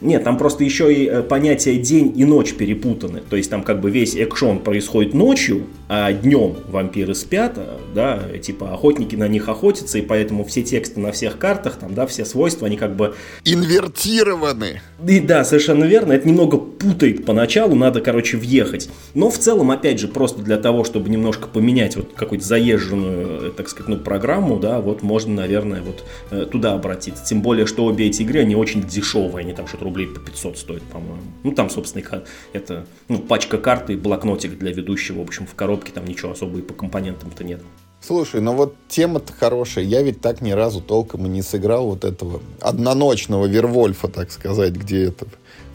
Нет, там просто еще и э, понятие день и ночь перепутаны. То есть там как бы весь экшн происходит ночью, а днем вампиры спят, а, да, типа охотники на них охотятся, и поэтому все тексты на всех картах, там, да, все свойства, они как бы... Инвертированы. И да, совершенно верно. Это немного путает поначалу, надо, короче, въехать. Но в целом, опять же, просто для того, чтобы немножко поменять вот какую-то заезженную, э, так сказать, ну, программу, да, вот можно, наверное, вот э, туда обратиться. Тем более, что обе эти игры, они очень дешевые, они там что-то рублей по 500 стоит, по-моему. Ну, там, собственно, это ну, пачка карты блокнотик для ведущего. В общем, в коробке там ничего особо и по компонентам-то нет. Слушай, ну вот тема-то хорошая. Я ведь так ни разу толком и не сыграл вот этого одноночного Вервольфа, так сказать, где это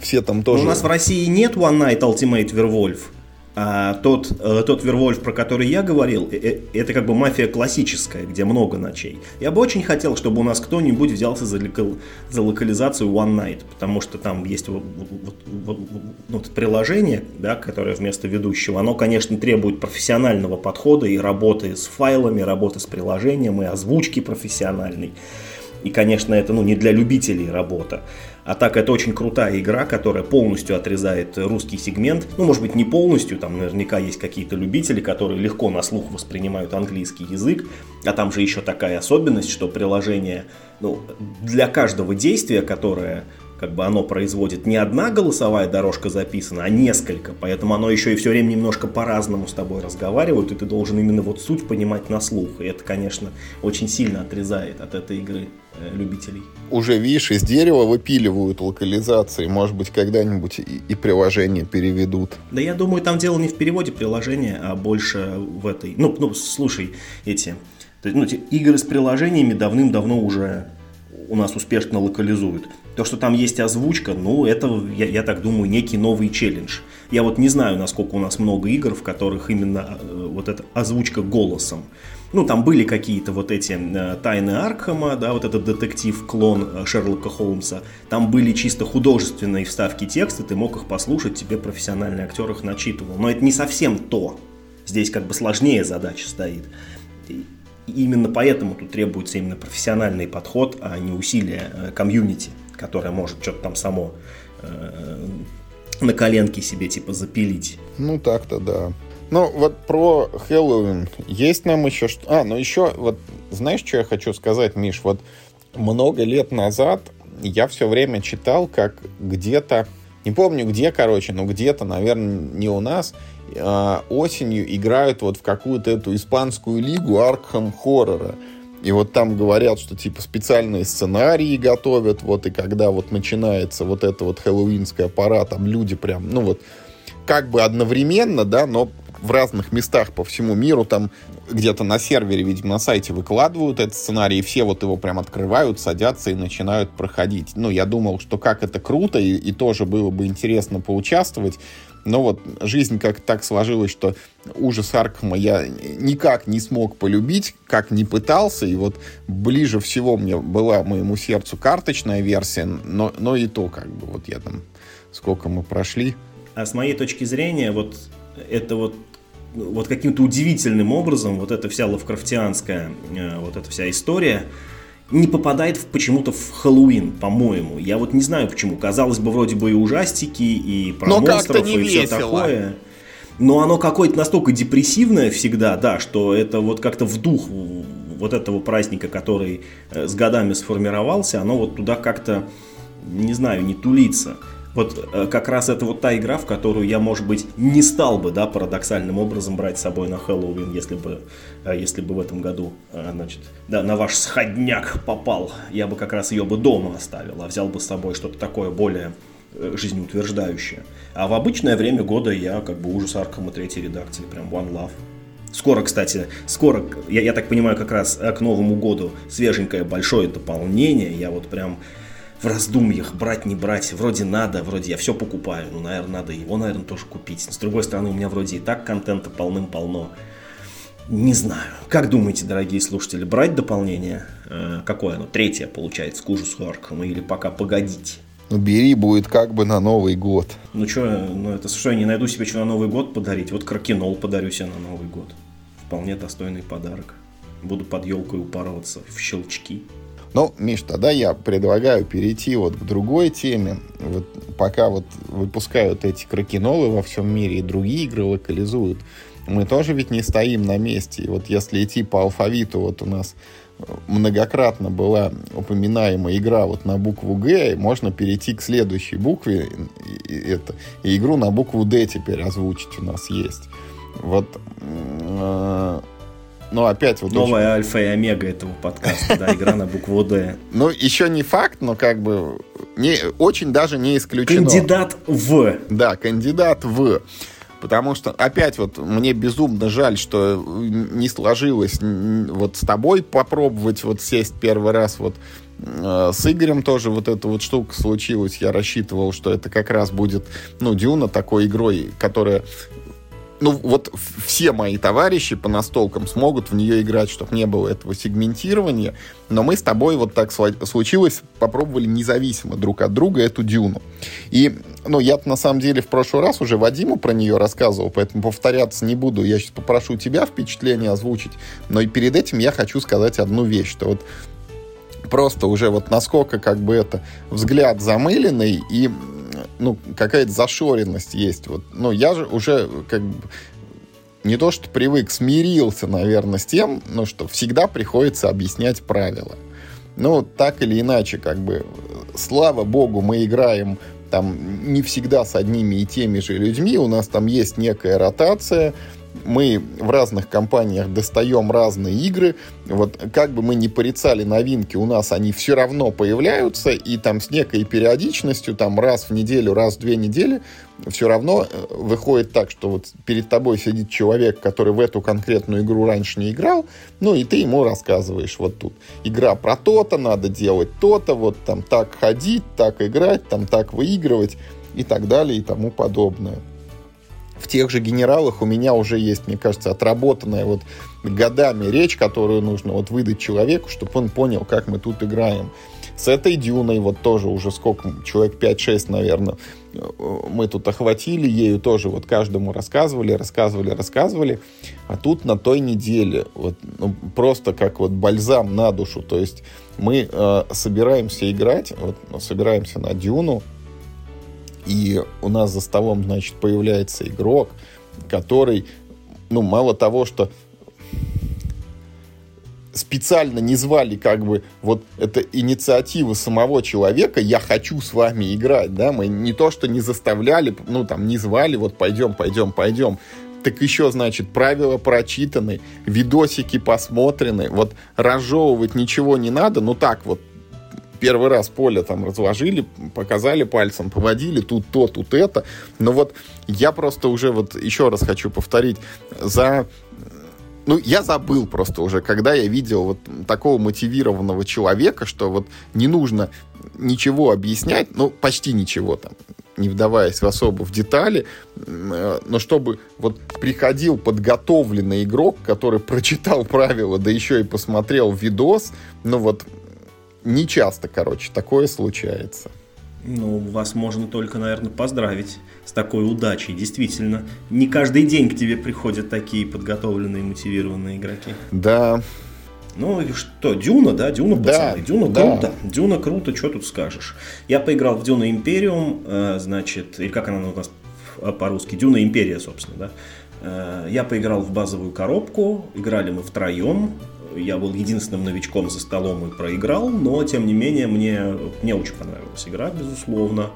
все там тоже... Но у нас в России нет One Night Ultimate Werewolf. А тот, э, тот Вервольф, про который я говорил, э, э, это как бы мафия классическая, где много ночей. Я бы очень хотел, чтобы у нас кто-нибудь взялся за, локал, за локализацию One Night, потому что там есть вот, вот, вот приложение, да, которое вместо ведущего, оно, конечно, требует профессионального подхода и работы с файлами, работы с приложением, и озвучки профессиональной. И, конечно, это ну, не для любителей работа. А так это очень крутая игра, которая полностью отрезает русский сегмент. Ну, может быть, не полностью, там наверняка есть какие-то любители, которые легко на слух воспринимают английский язык. А там же еще такая особенность, что приложение ну, для каждого действия, которое как бы оно производит не одна голосовая дорожка записана, а несколько, поэтому оно еще и все время немножко по-разному с тобой разговаривает, и ты должен именно вот суть понимать на слух, и это, конечно, очень сильно отрезает от этой игры э, любителей. Уже, видишь, из дерева выпиливают локализации, может быть, когда-нибудь и, и приложение переведут. Да я думаю, там дело не в переводе приложения, а больше в этой, ну, ну слушай, эти, ну, эти игры с приложениями давным-давно уже у нас успешно локализуют. То, что там есть озвучка, ну, это, я, я так думаю, некий новый челлендж. Я вот не знаю, насколько у нас много игр, в которых именно э, вот эта озвучка голосом. Ну, там были какие-то вот эти э, тайны Аркхема, да, вот этот детектив-клон э, Шерлока Холмса. Там были чисто художественные вставки текста, ты мог их послушать, тебе профессиональный актер их начитывал. Но это не совсем то. Здесь как бы сложнее задача стоит. И именно поэтому тут требуется именно профессиональный подход, а не усилия э, комьюнити которое может что-то там само э, на коленке себе типа запилить. Ну так-то да. Ну вот про Хэллоуин есть нам еще что... А, ну еще вот знаешь, что я хочу сказать, Миш? Вот много лет назад я все время читал, как где-то, не помню где, короче, но где-то, наверное, не у нас, э, осенью играют вот в какую-то эту испанскую лигу Аркхам Хоррора. И вот там говорят, что типа специальные сценарии готовят, вот и когда вот начинается вот эта вот хэллоуинская пора, там люди прям, ну вот как бы одновременно, да, но в разных местах по всему миру, там где-то на сервере, видимо, на сайте выкладывают этот сценарий, и все вот его прям открывают, садятся и начинают проходить. Ну, я думал, что как это круто, и, и тоже было бы интересно поучаствовать, но вот жизнь как так сложилась, что ужас Аркхема я никак не смог полюбить, как не пытался, и вот ближе всего мне была моему сердцу карточная версия, но, но и то как бы вот я там, сколько мы прошли. А с моей точки зрения, вот это вот вот каким-то удивительным образом вот эта вся лавкрафтианская э, вот эта вся история не попадает в, почему-то в Хэллоуин, по-моему. Я вот не знаю почему. Казалось бы, вроде бы и ужастики, и про Но монстров, и весело. все такое. Но оно какое-то настолько депрессивное всегда, да, что это вот как-то в дух вот этого праздника, который э, с годами сформировался, оно вот туда как-то, не знаю, не тулится. Вот э, как раз это вот та игра, в которую я, может быть, не стал бы, да, парадоксальным образом брать с собой на Хэллоуин, если бы, э, если бы в этом году, э, значит, да, на ваш сходняк попал. Я бы как раз ее бы дома оставил, а взял бы с собой что-то такое более жизнеутверждающее. А в обычное время года я как бы ужас Аркама третьей редакции, прям One Love. Скоро, кстати, скоро, я, я так понимаю, как раз к Новому году свеженькое большое дополнение. Я вот прям в раздумьях, брать, не брать, вроде надо, вроде я все покупаю, ну, наверное, надо его, наверное, тоже купить. С другой стороны, у меня вроде и так контента полным-полно. Не знаю. Как думаете, дорогие слушатели, брать дополнение? Э, какое оно? Третье, получается, к ужасу Аркхема или пока погодить? Ну, бери, будет как бы на Новый год. Ну, что, ну, это что, я не найду себе что на Новый год подарить? Вот кракенол подарю себе на Новый год. Вполне достойный подарок. Буду под елкой упарываться в щелчки. Ну, Миш, тогда я предлагаю перейти вот к другой теме. Вот пока вот выпускают эти кракенолы во всем мире и другие игры локализуют, мы тоже ведь не стоим на месте. И вот если идти по алфавиту, вот у нас многократно была упоминаемая игра вот на букву Г, можно перейти к следующей букве, и, это, и игру на букву Д теперь озвучить у нас есть. Вот э, но опять вот... Новая очень... альфа и омега этого подкаста, да, игра на букву Д. Ну, еще не факт, но как бы не, очень даже не исключено. Кандидат в. Да, кандидат в. Потому что, опять вот, мне безумно жаль, что не сложилось вот с тобой попробовать вот сесть первый раз вот э, с Игорем тоже вот эта вот штука случилась. Я рассчитывал, что это как раз будет, ну, Дюна такой игрой, которая ну, вот все мои товарищи по настолкам смогут в нее играть, чтобы не было этого сегментирования. Но мы с тобой вот так случилось, попробовали независимо друг от друга эту дюну. И, ну, я на самом деле в прошлый раз уже Вадиму про нее рассказывал, поэтому повторяться не буду. Я сейчас попрошу тебя впечатление озвучить. Но и перед этим я хочу сказать одну вещь, что вот просто уже вот насколько как бы это взгляд замыленный и ну, какая-то зашоренность есть. Вот, ну, я же уже как бы не то что привык, смирился, наверное, с тем, ну, что всегда приходится объяснять правила. Ну, так или иначе, как бы, слава богу, мы играем там не всегда с одними и теми же людьми, у нас там есть некая ротация, мы в разных компаниях достаем разные игры. Вот как бы мы ни порицали новинки, у нас они все равно появляются, и там с некой периодичностью, там раз в неделю, раз в две недели, все равно э, выходит так, что вот перед тобой сидит человек, который в эту конкретную игру раньше не играл, ну и ты ему рассказываешь вот тут. Игра про то-то, надо делать то-то, вот там так ходить, так играть, там так выигрывать и так далее и тому подобное в тех же генералах у меня уже есть, мне кажется, отработанная вот годами речь, которую нужно вот выдать человеку, чтобы он понял, как мы тут играем. С этой дюной вот тоже уже сколько, человек 5-6, наверное, мы тут охватили, ею тоже вот каждому рассказывали, рассказывали, рассказывали. А тут на той неделе вот ну, просто как вот бальзам на душу. То есть мы э, собираемся играть, вот, собираемся на дюну, и у нас за столом, значит, появляется игрок, который, ну, мало того, что специально не звали как бы вот это инициатива самого человека, я хочу с вами играть, да, мы не то, что не заставляли, ну, там, не звали, вот пойдем, пойдем, пойдем, так еще, значит, правила прочитаны, видосики посмотрены, вот разжевывать ничего не надо, ну так вот первый раз поле там разложили, показали пальцем, поводили, тут то, тут это. Но вот я просто уже вот еще раз хочу повторить, за ну, я забыл просто уже, когда я видел вот такого мотивированного человека, что вот не нужно ничего объяснять, ну, почти ничего там, не вдаваясь в особо в детали, э, но чтобы вот приходил подготовленный игрок, который прочитал правила, да еще и посмотрел видос, ну вот не часто, короче, такое случается. Ну, вас можно только, наверное, поздравить с такой удачей. Действительно, не каждый день к тебе приходят такие подготовленные, мотивированные игроки. Да, ну и что, Дюна, да, Дюна, пацаны, да, Дюна да. круто, Дюна круто, что тут скажешь. Я поиграл в Дюна Империум, э, значит, или как она у нас по-русски, Дюна Империя, собственно, да. Э, я поиграл в базовую коробку, играли мы втроем, я был единственным новичком за столом и проиграл, но тем не менее мне, мне очень понравилась игра, безусловно.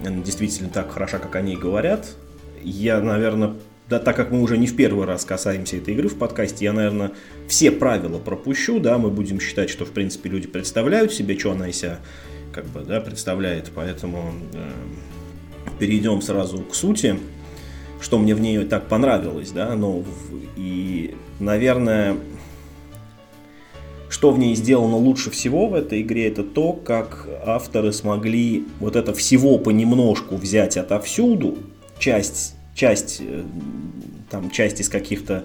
Она действительно так хороша, как они говорят. Я, наверное, да, так как мы уже не в первый раз касаемся этой игры в подкасте, я, наверное, все правила пропущу, да, мы будем считать, что, в принципе, люди представляют себе, что она из себя, как бы, да, представляет, поэтому э, перейдем сразу к сути, что мне в ней так понравилось, да, но, и, наверное, что в ней сделано лучше всего в этой игре, это то, как авторы смогли вот это всего понемножку взять отовсюду, часть часть, э, там, часть из каких-то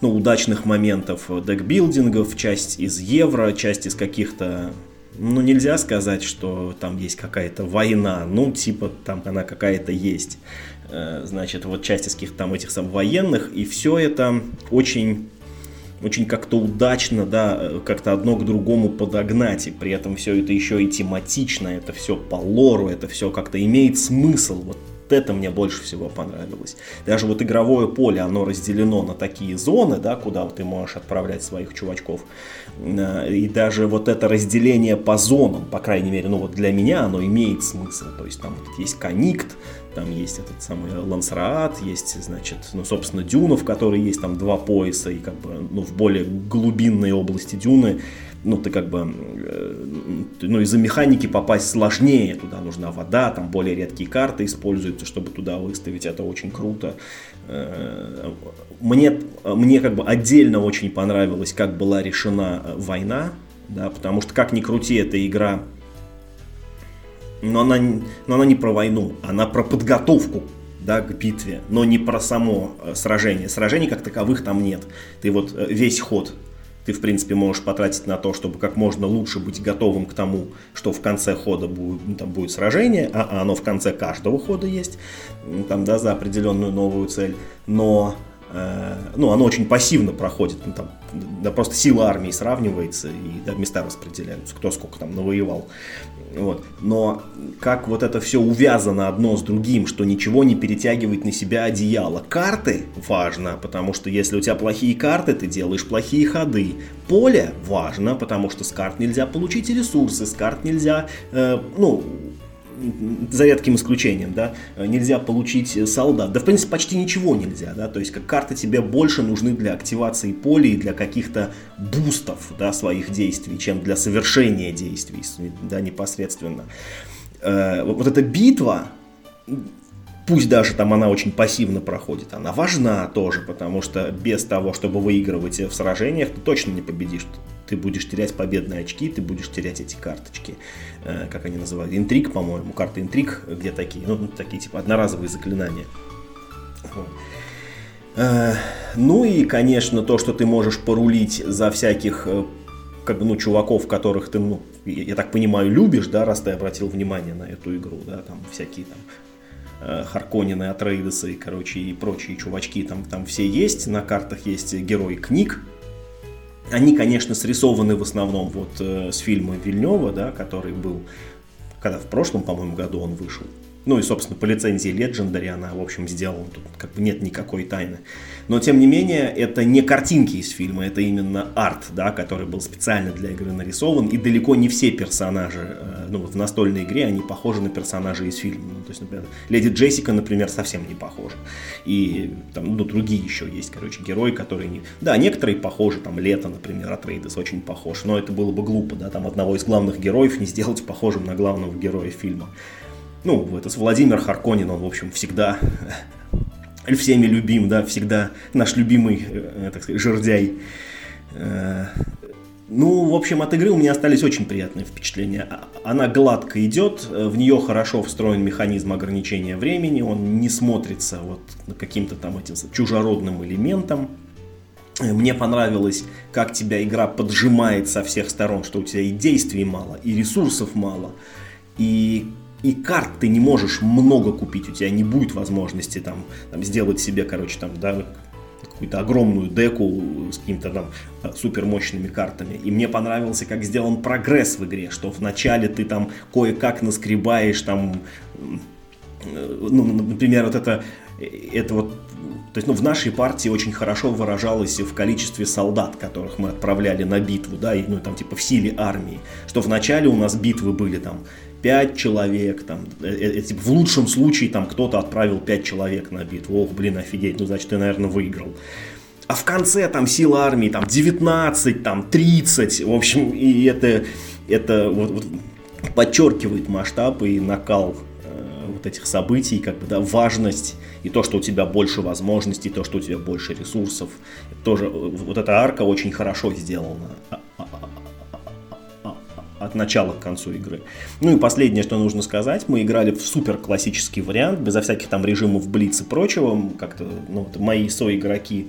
ну, удачных моментов декбилдингов, часть из евро, часть из каких-то ну, нельзя сказать, что там есть какая-то война, ну, типа, там она какая-то есть. Э, значит, вот часть из каких-то там этих сам военных, и все это очень очень как-то удачно, да, э, как-то одно к другому подогнать, и при этом все это еще и тематично, это все по лору, это все как-то имеет смысл, вот это мне больше всего понравилось. Даже вот игровое поле, оно разделено на такие зоны, да, куда вот ты можешь отправлять своих чувачков. Э, и даже вот это разделение по зонам, по крайней мере, ну вот для меня оно имеет смысл. То есть там вот есть конникт, там есть этот самый Лансраат, есть, значит, ну, собственно, Дюна, в которой есть там два пояса, и как бы, ну, в более глубинной области Дюны ну, ты как бы, э, ну, из-за механики попасть сложнее, туда нужна вода, там более редкие карты используются, чтобы туда выставить, это очень круто. Э, мне, мне как бы отдельно очень понравилось, как была решена война, да, потому что, как ни крути, эта игра, но она, но она не про войну, она про подготовку да, к битве, но не про само э, сражение. Сражений как таковых там нет. Ты вот весь ход ты, в принципе, можешь потратить на то, чтобы как можно лучше быть готовым к тому, что в конце хода будет, ну, там будет сражение, а оно в конце каждого хода есть, там, да, за определенную новую цель. Но ну, оно очень пассивно проходит, ну, там, да просто сила армии сравнивается, и да, места распределяются, кто сколько там навоевал. Вот. Но как вот это все увязано одно с другим, что ничего не перетягивает на себя одеяло. Карты важно, потому что если у тебя плохие карты, ты делаешь плохие ходы. Поле важно, потому что с карт нельзя получить ресурсы, с карт нельзя, э, ну, за редким исключением, да, нельзя получить солдат. Да, в принципе, почти ничего нельзя, да, то есть как карты тебе больше нужны для активации поля и для каких-то бустов, да, своих действий, чем для совершения действий, да, непосредственно. Э, вот эта битва, пусть даже там она очень пассивно проходит, она важна тоже, потому что без того, чтобы выигрывать в сражениях, ты точно не победишь. Ты будешь терять победные очки, ты будешь терять эти карточки, э, как они называют, интриг, по-моему, карты интриг, где такие, ну, такие типа одноразовые заклинания. Э, ну и, конечно, то, что ты можешь порулить за всяких э, как бы, ну, чуваков, которых ты, ну, я так понимаю, любишь, да, раз ты обратил внимание на эту игру, да, там всякие там Харконины, Атрейдесы, короче, и прочие чувачки там, там все есть, на картах есть герой книг, они, конечно, срисованы в основном вот э, с фильма Вильнева, да, который был, когда в прошлом, по-моему, году он вышел. Ну и, собственно, по лицензии Legendary она, в общем, сделана. Тут как бы нет никакой тайны. Но, тем не менее, это не картинки из фильма, это именно арт, да, который был специально для игры нарисован. И далеко не все персонажи, э, ну, в настольной игре, они похожи на персонажей из фильма. Ну, то есть, например, Леди Джессика, например, совсем не похожа. И там, ну, другие еще есть, короче, герои, которые не... Да, некоторые похожи, там, Лето, например, от Рейдес очень похож, но это было бы глупо, да, там, одного из главных героев не сделать похожим на главного героя фильма. Ну, это Владимир Харконин, он, в общем, всегда всеми любим, да, всегда наш любимый, э, так сказать, жердяй. Э, ну, в общем, от игры у меня остались очень приятные впечатления. А, она гладко идет, э, в нее хорошо встроен механизм ограничения времени, он не смотрится вот каким-то там этим чужеродным элементом. Мне понравилось, как тебя игра поджимает со всех сторон, что у тебя и действий мало, и ресурсов мало, и и карт ты не можешь много купить, у тебя не будет возможности там, там сделать себе, короче, там, да, какую-то огромную деку с какими-то там э, супермощными картами. И мне понравился, как сделан прогресс в игре, что вначале ты там кое-как наскребаешь там, э, ну, например, вот это, э, это вот то есть, ну, в нашей партии очень хорошо выражалось в количестве солдат, которых мы отправляли на битву, да, и, ну, там, типа, в силе армии. Что вначале у нас битвы были там 5 человек, там, э, э, типа, в лучшем случае там кто-то отправил 5 человек на битву. Ох, блин, офигеть, ну, значит, ты, наверное, выиграл. А в конце там сила армии там 19, там 30, в общем, и это, это вот, вот подчеркивает масштаб и накал э, вот этих событий, как бы, да, важность и то, что у тебя больше возможностей, то, что у тебя больше ресурсов. Тоже вот эта арка очень хорошо сделана от начала к концу игры. Ну и последнее, что нужно сказать, мы играли в супер классический вариант, безо всяких там режимов блиц и прочего, как-то, ну, мои соигроки,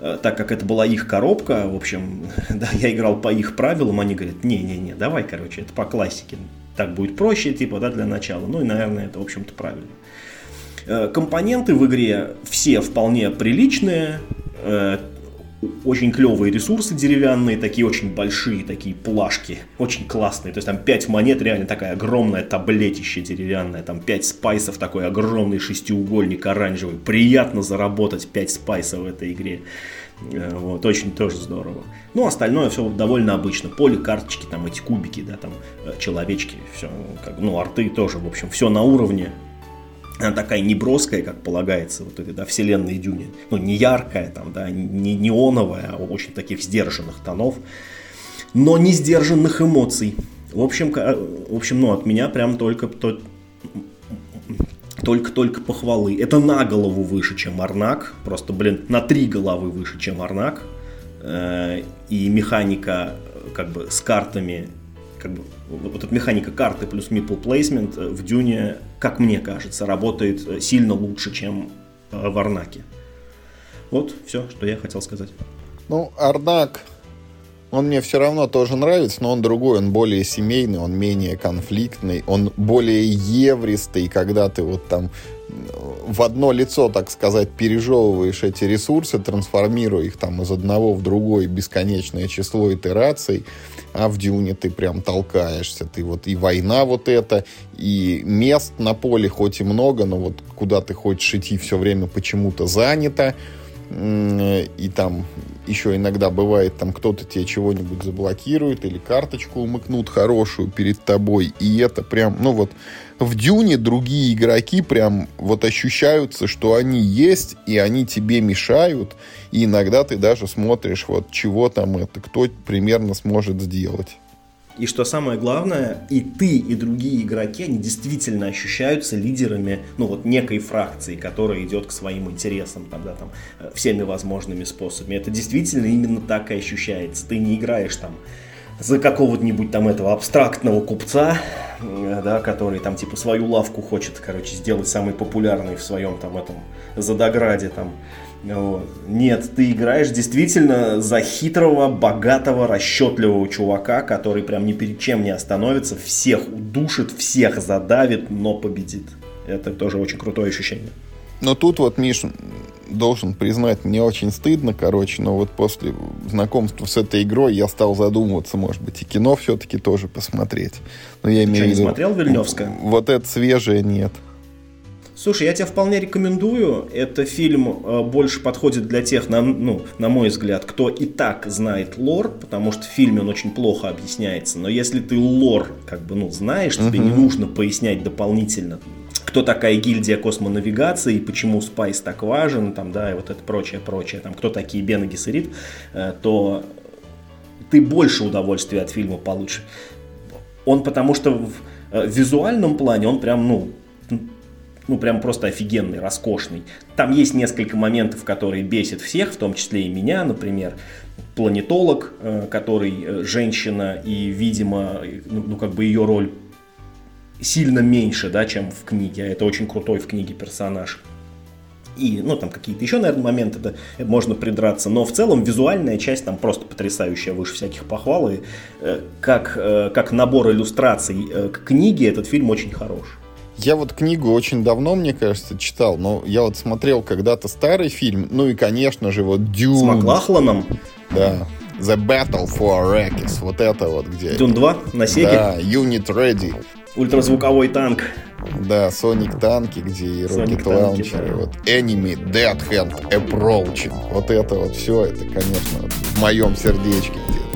э, так как это была их коробка, в общем, да, я играл по их правилам, они говорят, не-не-не, давай, короче, это по классике, так будет проще, типа, да, для начала, ну и, наверное, это, в общем-то, правильно. Э, компоненты в игре все вполне приличные, э, очень клевые ресурсы деревянные, такие очень большие, такие плашки, очень классные. То есть там 5 монет, реально такая огромная таблетище деревянная, там 5 спайсов, такой огромный шестиугольник оранжевый. Приятно заработать 5 спайсов в этой игре. Э, вот, очень тоже здорово. Ну, остальное все довольно обычно. Поле, карточки, там эти кубики, да, там э, человечки, все, как, ну, арты тоже, в общем, все на уровне. Она такая неброская, как полагается, вот этой, да, вселенной Дюне. Ну, не яркая, там, да, не неоновая, а очень таких сдержанных тонов, но не сдержанных эмоций. В общем, в общем, ну, от меня прям только то, только-только похвалы. Это на голову выше, чем Арнак. Просто, блин, на три головы выше, чем Арнак. Э, и механика как бы с картами как бы, вот эта механика карты плюс meeple placement э, в Дюне, как мне кажется, работает э, сильно лучше, чем э, в Арнаке. Вот все, что я хотел сказать. Ну, Арнак, он мне все равно тоже нравится, но он другой, он более семейный, он менее конфликтный, он более евристый, когда ты вот там в одно лицо, так сказать, пережевываешь эти ресурсы, трансформируя их там из одного в другое бесконечное число итераций, а в Дюне ты прям толкаешься. Ты вот и война вот эта, и мест на поле хоть и много, но вот куда ты хочешь идти все время почему-то занято. И там еще иногда бывает, там кто-то тебе чего-нибудь заблокирует или карточку умыкнут хорошую перед тобой. И это прям, ну вот, в Дюне другие игроки прям вот ощущаются, что они есть, и они тебе мешают, и иногда ты даже смотришь, вот чего там это, кто примерно сможет сделать. И что самое главное, и ты, и другие игроки, они действительно ощущаются лидерами, ну вот некой фракции, которая идет к своим интересам, тогда там э, всеми возможными способами. Это действительно именно так и ощущается. Ты не играешь там за какого-нибудь там этого абстрактного купца, э, да, который там типа свою лавку хочет, короче, сделать самой популярной в своем там этом Задограде там. Вот. Нет, ты играешь действительно за хитрого, богатого, расчетливого чувака, который прям ни перед чем не остановится, всех удушит, всех задавит, но победит. Это тоже очень крутое ощущение. Но тут вот, Миш, должен признать, мне очень стыдно, короче, но вот после знакомства с этой игрой я стал задумываться, может быть, и кино все-таки тоже посмотреть. Но я Ты имею что, не виду, смотрел Вильневское? Вот это свежее нет. Слушай, я тебя вполне рекомендую. Это фильм э, больше подходит для тех, на, ну, на мой взгляд, кто и так знает лор, потому что в фильме он очень плохо объясняется. Но если ты лор, как бы, ну, знаешь, тебе не нужно пояснять дополнительно, кто такая гильдия космонавигации, почему spice так важен, там, да, и вот это прочее, прочее, там, кто такие Бене Гессерит, э, то ты больше удовольствия от фильма получишь. Он потому что в, э, визуальном плане он прям, ну, ну, прям просто офигенный, роскошный. Там есть несколько моментов, которые бесят всех, в том числе и меня, например. Планетолог, э, который женщина, и, видимо, ну, ну, как бы ее роль сильно меньше, да, чем в книге. А это очень крутой в книге персонаж. И, ну, там какие-то еще, наверное, моменты да, можно придраться. Но в целом визуальная часть там просто потрясающая, выше всяких похвал. И э, как, э, как набор иллюстраций э, к книге этот фильм очень хорош. Я вот книгу очень давно, мне кажется, читал, но я вот смотрел когда-то старый фильм, ну и, конечно же, вот Дюн. С Маклахланом? Да. The Battle for Arrakis, вот это вот где. Дюн 2 на Сеге? Да, Unit Ready. Ультразвуковой танк. Да, Sonic танки, где и Rocket Launcher. Да. Вот Enemy Dead Hand Approaching. Вот это вот все, это, конечно, в моем сердечке где-то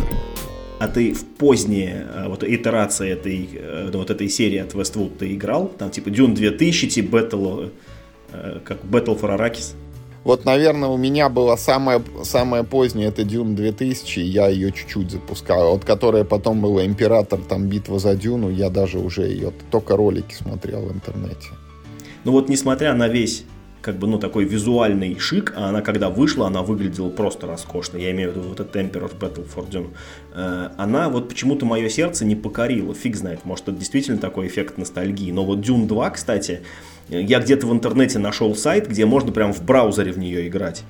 а ты в поздние э, вот итерации этой, э, вот этой серии от Westwood ты играл? Там типа Dune 2000, Battle, э, как Battle for Arrakis? Вот, наверное, у меня была самая, самая поздняя, это Dune 2000, я ее чуть-чуть запускал. Вот которая потом была Император, там Битва за Дюну, я даже уже ее, только ролики смотрел в интернете. Ну вот, несмотря на весь как бы, ну, такой визуальный шик, а она, когда вышла, она выглядела просто роскошно. Я имею в виду вот этот Emperor Battle for Dune. Э, она вот почему-то мое сердце не покорила. Фиг знает, может, это действительно такой эффект ностальгии. Но вот Dune 2, кстати, я где-то в интернете нашел сайт, где можно прям в браузере в нее играть.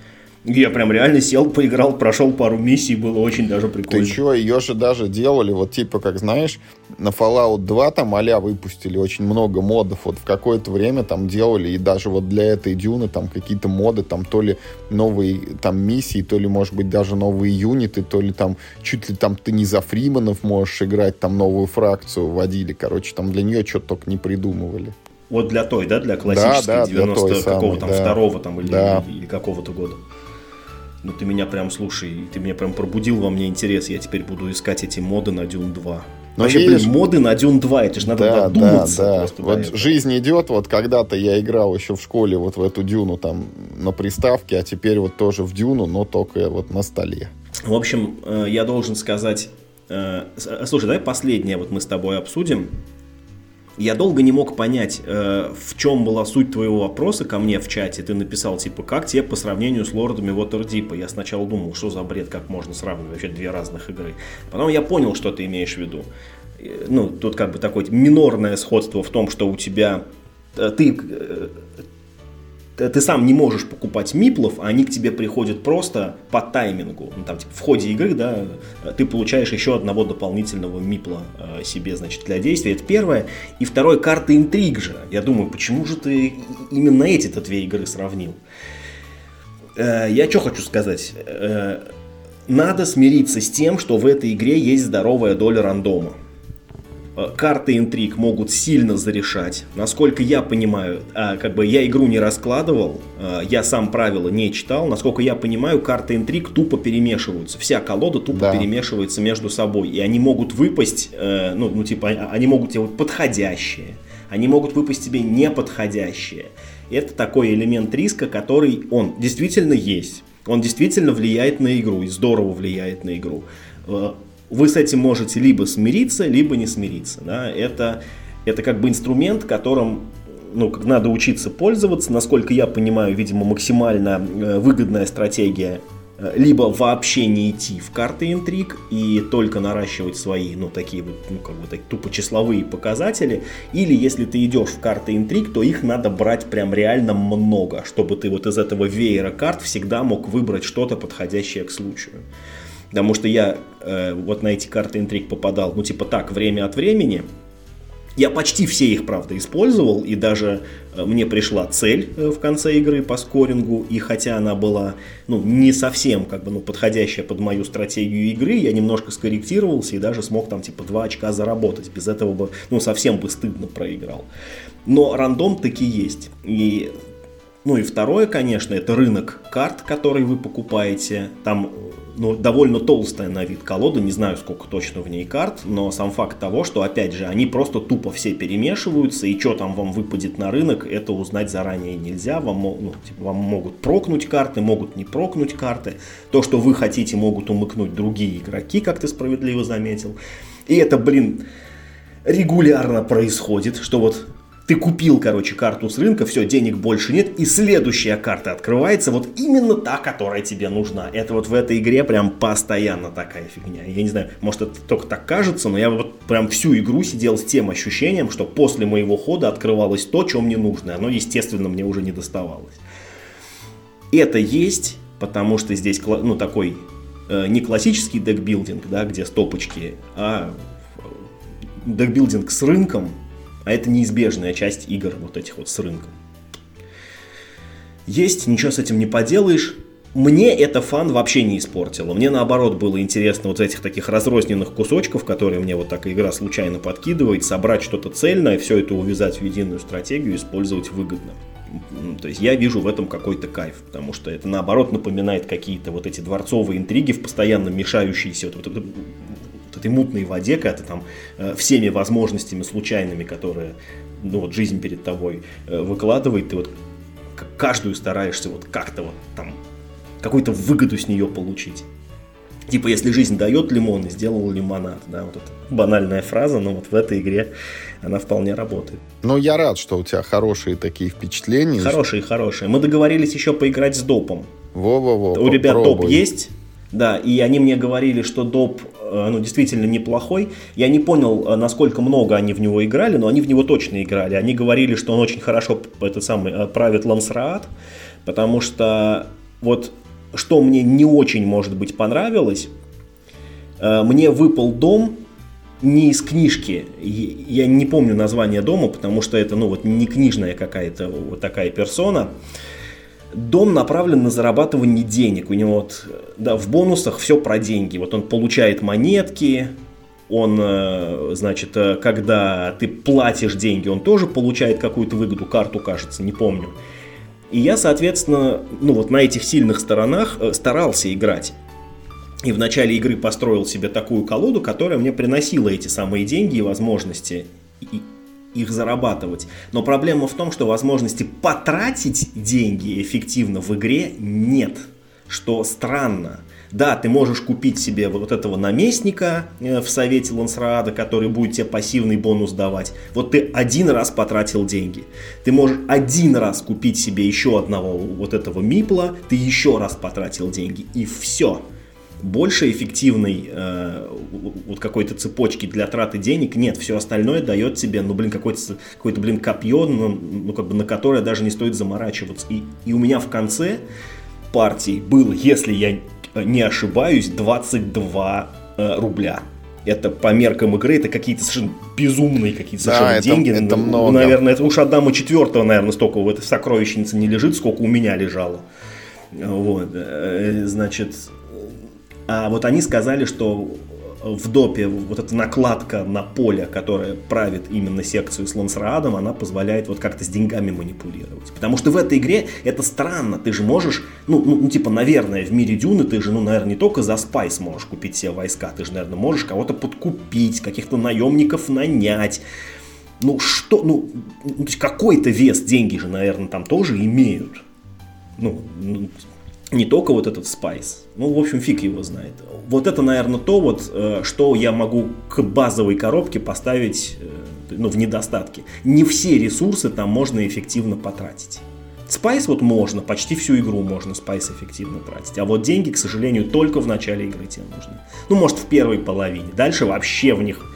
Я прям реально сел, поиграл, прошел пару миссий, было очень даже прикольно. Ты чё, ее же даже делали, вот типа, как знаешь, на Fallout 2 там а выпустили очень много модов, вот в какое-то время там делали, и даже вот для этой дюны там какие-то моды, там то ли новые там миссии, то ли, может быть, даже новые юниты, то ли там чуть ли там ты не за Фриманов можешь играть, там новую фракцию вводили, короче, там для нее что-то только не придумывали. Вот для той, да, для классической да, да, 90 какого там да. второго там или, да. или, или какого-то года. Ну ты меня прям, слушай, ты меня прям пробудил во мне интерес. Я теперь буду искать эти моды на Dune 2. Но Вообще, видишь, блин, моды на Dune 2, это же надо да, додуматься. Да, да. Вот да, жизнь идет, вот когда-то я играл еще в школе вот в эту Дюну там на приставке, а теперь вот тоже в Дюну, но только вот на столе. В общем, э, я должен сказать... Э, слушай, давай последнее вот мы с тобой обсудим. Я долго не мог понять, э, в чем была суть твоего вопроса ко мне в чате. Ты написал, типа, как тебе по сравнению с лордами Waterdeep? Я сначала думал, что за бред, как можно сравнивать вообще две разных игры. Потом я понял, что ты имеешь в виду. Ну, тут как бы такое минорное сходство в том, что у тебя э, ты э, ты сам не можешь покупать миплов, а они к тебе приходят просто по таймингу. Ну, там, типа, в ходе игры, да, ты получаешь еще одного дополнительного мипла э, себе, значит, для действия. Это первое. И второе, карта интриг же. Я думаю, почему же ты именно эти-то две игры сравнил? Э, я что хочу сказать? Э, надо смириться с тем, что в этой игре есть здоровая доля рандома. Э, карты интриг могут сильно зарешать. Насколько я понимаю, а, как бы я игру не раскладывал, а, я сам правила не читал. Насколько я понимаю, карты интриг тупо перемешиваются. Вся колода тупо да. перемешивается между собой. И они могут выпасть, э, ну, ну типа, а, они могут делать подходящие. Они могут выпасть тебе неподходящие. Это такой элемент риска, который он действительно есть. Он действительно влияет на игру и здорово влияет на игру э, вы с этим можете либо смириться, либо не смириться. Да? Это, это как бы инструмент, которым ну, надо учиться пользоваться. Насколько я понимаю, видимо, максимально э, выгодная стратегия э, либо вообще не идти в карты интриг и только наращивать свои, ну, такие вот, ну, как бы так, тупо числовые показатели, или если ты идешь в карты интриг, то их надо брать прям реально много, чтобы ты вот из этого веера карт всегда мог выбрать что-то подходящее к случаю. Потому что я э, вот на эти карты интриг попадал, ну, типа так, время от времени. Я почти все их, правда, использовал, и даже э, мне пришла цель э, в конце игры по скорингу, и хотя она была ну, не совсем как бы, ну, подходящая под мою стратегию игры, я немножко скорректировался и даже смог там типа 2 очка заработать. Без этого бы, ну, совсем бы стыдно проиграл. Но рандом таки есть. И ну и второе, конечно, это рынок карт, который вы покупаете. Там ну, довольно толстая на вид колода, не знаю, сколько точно в ней карт, но сам факт того, что, опять же, они просто тупо все перемешиваются, и что там вам выпадет на рынок, это узнать заранее нельзя. Вам, ну, типа, вам могут прокнуть карты, могут не прокнуть карты. То, что вы хотите, могут умыкнуть другие игроки, как ты справедливо заметил. И это, блин, регулярно происходит, что вот ты купил, короче, карту с рынка, все, денег больше нет, и следующая карта открывается, вот именно та, которая тебе нужна. Это вот в этой игре прям постоянно такая фигня. Я не знаю, может это только так кажется, но я вот прям всю игру сидел с тем ощущением, что после моего хода открывалось то, что мне нужно. Оно, естественно, мне уже не доставалось. Это есть, потому что здесь, ну, такой э, не классический декбилдинг, да, где стопочки, а декбилдинг с рынком, а это неизбежная часть игр вот этих вот с рынком. Есть, ничего с этим не поделаешь. Мне это фан вообще не испортило. Мне наоборот было интересно вот этих таких разрозненных кусочков, которые мне вот так игра случайно подкидывает, собрать что-то цельное, все это увязать в единую стратегию, использовать выгодно. То есть я вижу в этом какой-то кайф, потому что это наоборот напоминает какие-то вот эти дворцовые интриги в постоянно мешающиеся вот, вот, этой мутной воде, когда ты там э, всеми возможностями случайными, которые ну, вот жизнь перед тобой э, выкладывает, ты вот каждую стараешься вот как-то вот там какую-то выгоду с нее получить. Типа, если жизнь дает лимон, сделал лимонад, да, вот это банальная фраза, но вот в этой игре она вполне работает. Ну, я рад, что у тебя хорошие такие впечатления. Хорошие, хорошие. Мы договорились еще поиграть с допом. Во-во-во. У ребят доп есть, да, и они мне говорили, что доп ну, действительно неплохой. Я не понял, э, насколько много они в него играли, но они в него точно играли. Они говорили, что он очень хорошо этот самый э, правит Лансраат, потому что вот что мне не очень, может быть, понравилось, мне выпал дом не из книжки, я не помню название дома, потому что это, ну, вот не книжная какая-то вот такая персона, Дом направлен на зарабатывание денег. У него вот, да, в бонусах все про деньги. Вот он получает монетки, он, э, значит, э, когда ты платишь деньги, он тоже получает какую-то выгоду, карту, кажется, не помню. И я, соответственно, ну вот на этих сильных сторонах э, старался играть. И в начале игры построил себе такую колоду, которая мне приносила эти самые деньги и возможности. И, их зарабатывать. Но проблема в том, что возможности потратить деньги эффективно в игре нет. Что странно. Да, ты можешь купить себе вот этого наместника э, в совете Лансраада, который будет тебе пассивный бонус давать. Вот ты один раз потратил деньги. Ты можешь один раз купить себе еще одного вот этого мипла, ты еще раз потратил деньги. И все больше эффективной э, вот какой-то цепочки для траты денег нет. Все остальное дает тебе, ну, блин, какое-то, какое-то блин, копье, ну, ну, как бы на которое даже не стоит заморачиваться. И, и у меня в конце партии было, если я не ошибаюсь, 22 э, рубля. Это по меркам игры, это какие-то совершенно безумные какие-то да, совершенно это, деньги. Это ну, много. Наверное, это уж Адама четвертого, наверное, столько в этой сокровищнице не лежит, сколько у меня лежало. Вот, э, значит, а вот они сказали, что в допе вот эта накладка на поле, которая правит именно секцию с Лансраадом, она позволяет вот как-то с деньгами манипулировать. Потому что в этой игре это странно. Ты же можешь, ну, ну, ну типа, наверное, в мире Дюны ты же, ну, наверное, не только за спайс можешь купить себе войска, ты же, наверное, можешь кого-то подкупить, каких-то наемников нанять. Ну, что, ну, ну какой-то вес деньги же, наверное, там тоже имеют. Ну, ну не только вот этот spice. Ну, в общем, фиг его знает. Вот это, наверное, то, вот, э, что я могу к базовой коробке поставить э, ну, в недостатке. Не все ресурсы там можно эффективно потратить. Spice вот можно, почти всю игру можно spice эффективно тратить. А вот деньги, к сожалению, только в начале игры тебе нужны. Ну, может, в первой половине. Дальше вообще в них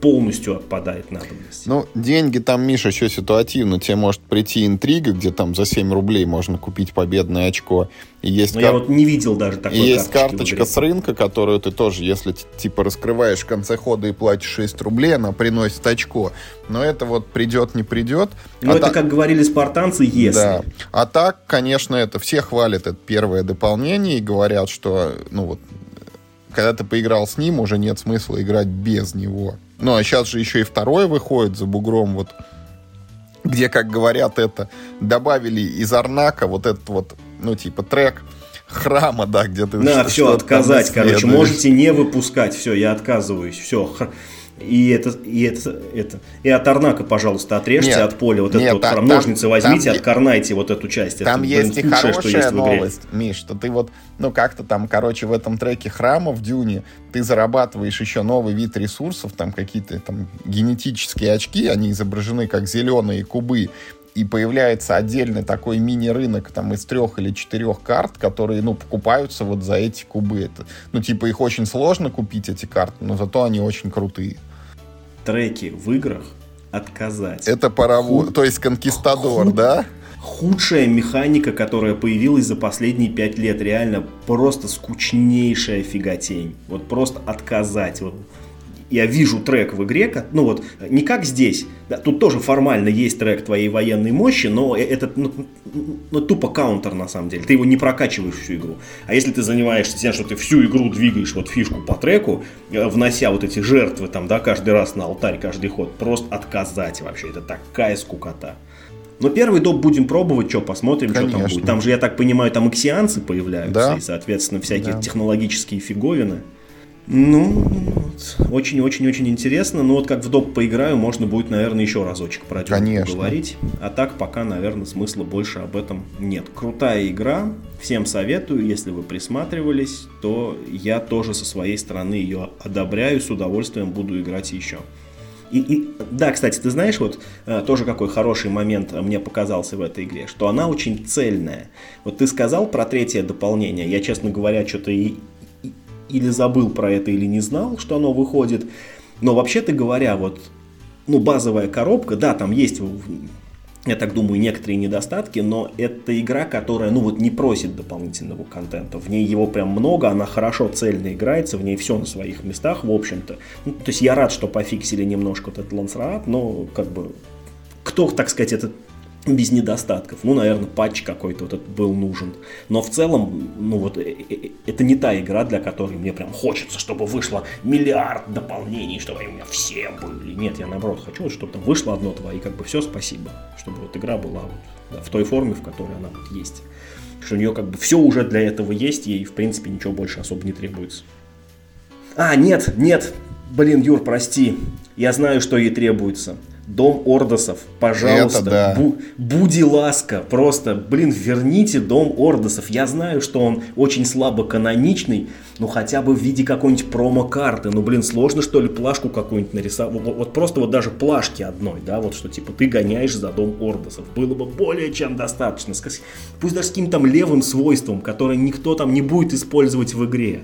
полностью отпадает надобность. Ну, деньги там, Миша, еще ситуативно. Тебе может прийти интрига, где там за 7 рублей можно купить победное очко. И есть Но кар... я вот не видел даже такой И есть карточка с рынка, которую ты тоже, если типа раскрываешь в конце хода и платишь 6 рублей, она приносит очко. Но это вот придет, не придет. Ну, а это, та... как говорили спартанцы, если. Да. А так, конечно, это все хвалят это первое дополнение и говорят, что, ну вот, когда ты поиграл с ним, уже нет смысла играть без него. Ну, а сейчас же еще и второе выходит за бугром, вот, где, как говорят, это добавили из Арнака вот этот вот, ну, типа, трек храма, да, где ты... Да, все, отказать, короче, можете не выпускать, все, я отказываюсь, все, и это, и это, это, и от Арнака, пожалуйста, отрежьте нет, от поля вот нет, эту вот там, ножницы возьмите, там, откорнайте вот эту часть. Там это, есть блин, и хорошая что есть новость, Миш, что ты вот, ну как-то там, короче, в этом треке храма в Дюне ты зарабатываешь еще новый вид ресурсов, там какие-то там генетические очки, они изображены как зеленые кубы, и появляется отдельный такой мини-рынок там из трех или четырех карт, которые, ну, покупаются вот за эти кубы. Это, ну, типа, их очень сложно купить, эти карты, но зато они очень крутые треки в играх отказать. Это паровоз, Худ... то есть конкистадор, Худ... да? Худшая механика, которая появилась за последние пять лет, реально просто скучнейшая фиготень. Вот просто отказать. Вот я вижу трек в игре, ну вот, не как здесь, да, тут тоже формально есть трек твоей военной мощи, но э, это ну, ну, тупо каунтер на самом деле, ты его не прокачиваешь всю игру. А если ты занимаешься тем, что ты всю игру двигаешь вот фишку по треку, э, внося вот эти жертвы там, да, каждый раз на алтарь, каждый ход, просто отказать вообще, это такая скукота. Но первый доп будем пробовать, что посмотрим, Конечно. что там будет. Там же, я так понимаю, там иксианцы появляются, да. и, соответственно, всякие да. технологические фиговины. Ну, очень-очень-очень интересно. Но вот как в доп поиграю, можно будет, наверное, еще разочек про это поговорить. А так пока, наверное, смысла больше об этом нет. Крутая игра. Всем советую. Если вы присматривались, то я тоже со своей стороны ее одобряю. С удовольствием буду играть еще. И, и, да, кстати, ты знаешь, вот э, тоже какой хороший момент мне показался в этой игре, что она очень цельная. Вот ты сказал про третье дополнение, я, честно говоря, что-то и, или забыл про это, или не знал, что оно выходит. Но вообще-то говоря, вот, ну, базовая коробка, да, там есть, я так думаю, некоторые недостатки, но это игра, которая, ну, вот не просит дополнительного контента. В ней его прям много, она хорошо цельно играется, в ней все на своих местах, в общем-то. Ну, то есть я рад, что пофиксили немножко вот этот лансраат, но, как бы, кто, так сказать, этот без недостатков. Ну, наверное, патч какой-то вот этот был нужен. Но в целом, ну вот, э, э, э, это не та игра, для которой мне прям хочется, чтобы вышло миллиард дополнений, чтобы они у меня все были. Нет, я наоборот хочу, чтобы там вышло одно-два, и как бы все, спасибо. Чтобы вот игра была вот, да, в той форме, в которой она вот есть. Что у нее как бы все уже для этого есть, ей в принципе ничего больше особо не требуется. А, нет, нет, блин, Юр, прости, я знаю, что ей требуется. Дом Ордосов, пожалуйста, Это да. бу, буди ласка, просто, блин, верните Дом Ордосов. Я знаю, что он очень слабо каноничный, но хотя бы в виде какой-нибудь промо-карты. Ну, блин, сложно, что ли, плашку какую-нибудь нарисовать? Вот, вот просто вот даже плашки одной, да, вот что, типа, ты гоняешь за Дом Ордосов. Было бы более чем достаточно. Пусть даже с каким-то там левым свойством, которое никто там не будет использовать в игре.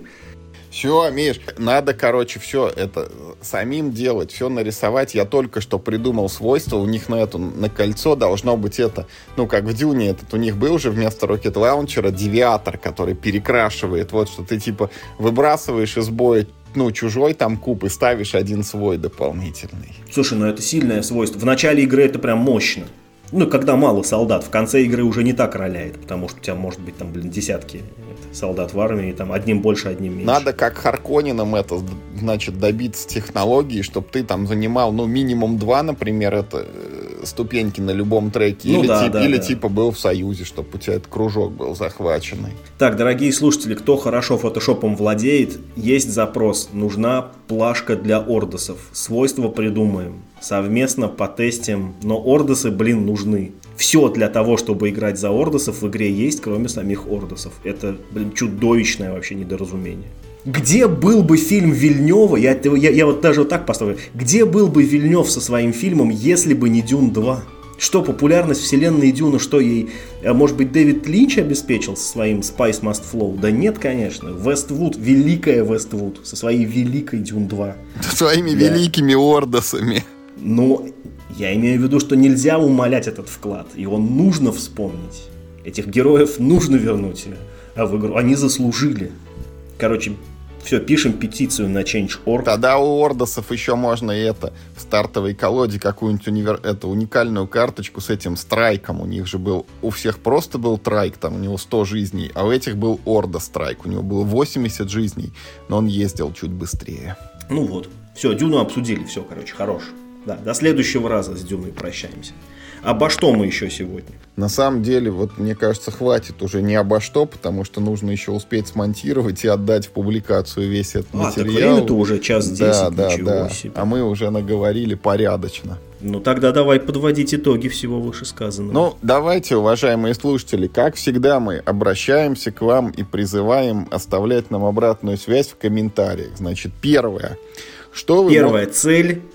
Все, Миш, надо, короче, все это самим делать, все нарисовать. Я только что придумал свойство, у них на эту, на кольцо должно быть это, ну, как в Дюне этот, у них был же вместо Rocket Launcher девиатор, который перекрашивает, вот, что ты, типа, выбрасываешь из боя ну, чужой там куб и ставишь один свой дополнительный. Слушай, ну это сильное свойство. В начале игры это прям мощно. Ну, когда мало солдат, в конце игры уже не так роляет, потому что у тебя может быть там, блин, десятки солдат в армии, там одним больше, одним меньше. Надо как Харконином это, значит, добиться технологии, чтобы ты там занимал, ну, минимум два, например, это э, ступеньки на любом треке, ну, или, да, тип, да, или да. типа был в Союзе, чтобы у тебя этот кружок был захваченный. Так, дорогие слушатели, кто хорошо фотошопом владеет, есть запрос, нужна плашка для ордосов, свойства придумаем, совместно потестим, но ордосы, блин, нужны все для того, чтобы играть за ордосов в игре есть, кроме самих ордосов. Это, блин, чудовищное вообще недоразумение. Где был бы фильм Вильнева, я, я, я вот даже вот так поставлю, где был бы Вильнев со своим фильмом, если бы не Дюн 2? Что, популярность вселенной Дюна, что ей, а может быть, Дэвид Линч обеспечил со своим Spice Must Flow? Да нет, конечно. Вествуд, великая Вествуд, со своей великой Дюн 2. Своими да. великими ордосами. Ну, я имею в виду, что нельзя умолять этот вклад, его нужно вспомнить. Этих героев нужно вернуть а в игру. Они заслужили. Короче, все, пишем петицию на Change.org. Тогда у Ордосов еще можно и это, в стартовой колоде какую-нибудь универ... это, уникальную карточку с этим страйком. У них же был, у всех просто был трайк, там у него 100 жизней, а у этих был Орда страйк. У него было 80 жизней, но он ездил чуть быстрее. Ну вот, все, Дюну обсудили, все, короче, хорош. Да, до следующего раза с Дюной прощаемся. Обо что мы еще сегодня? На самом деле, вот мне кажется, хватит уже не обо что, потому что нужно еще успеть смонтировать и отдать в публикацию весь этот а, материал. Так время-то уже час десять, да, да, да. себе. А мы уже наговорили порядочно. Ну тогда давай подводить итоги всего вышесказанного. Ну, давайте, уважаемые слушатели, как всегда мы обращаемся к вам и призываем оставлять нам обратную связь в комментариях. Значит, первое. Что вы Первая мог... цель –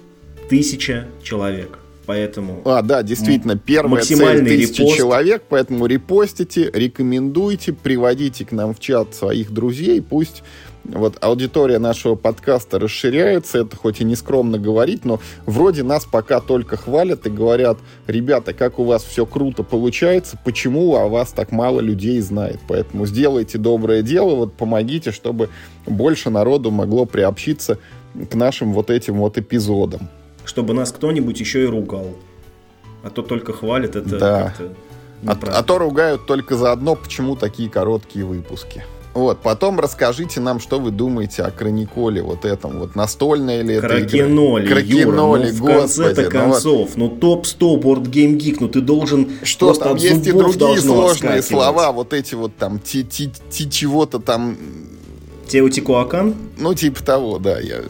тысяча человек. Поэтому... А, да, действительно, первая цель тысяча репост. человек, поэтому репостите, рекомендуйте, приводите к нам в чат своих друзей, пусть вот аудитория нашего подкаста расширяется, это хоть и не скромно говорить, но вроде нас пока только хвалят и говорят, ребята, как у вас все круто получается, почему о вас так мало людей знает, поэтому сделайте доброе дело, вот помогите, чтобы больше народу могло приобщиться к нашим вот этим вот эпизодам чтобы нас кто-нибудь еще и ругал. А то только хвалит, это да. а, а то ругают только за одно, почему такие короткие выпуски. Вот, потом расскажите нам, что вы думаете о Краниколе, вот этом, вот настольная ли это Кракеноле, игра? Кракеноле, Юра, ну, в конце-то концов, ну, вот. ну топ-100 Board Game Geek, ну ты должен Что там есть и другие сложные слова, вот эти вот там, ти, ти, ти чего-то там Теотикуакан? Ну, типа того, да. Я...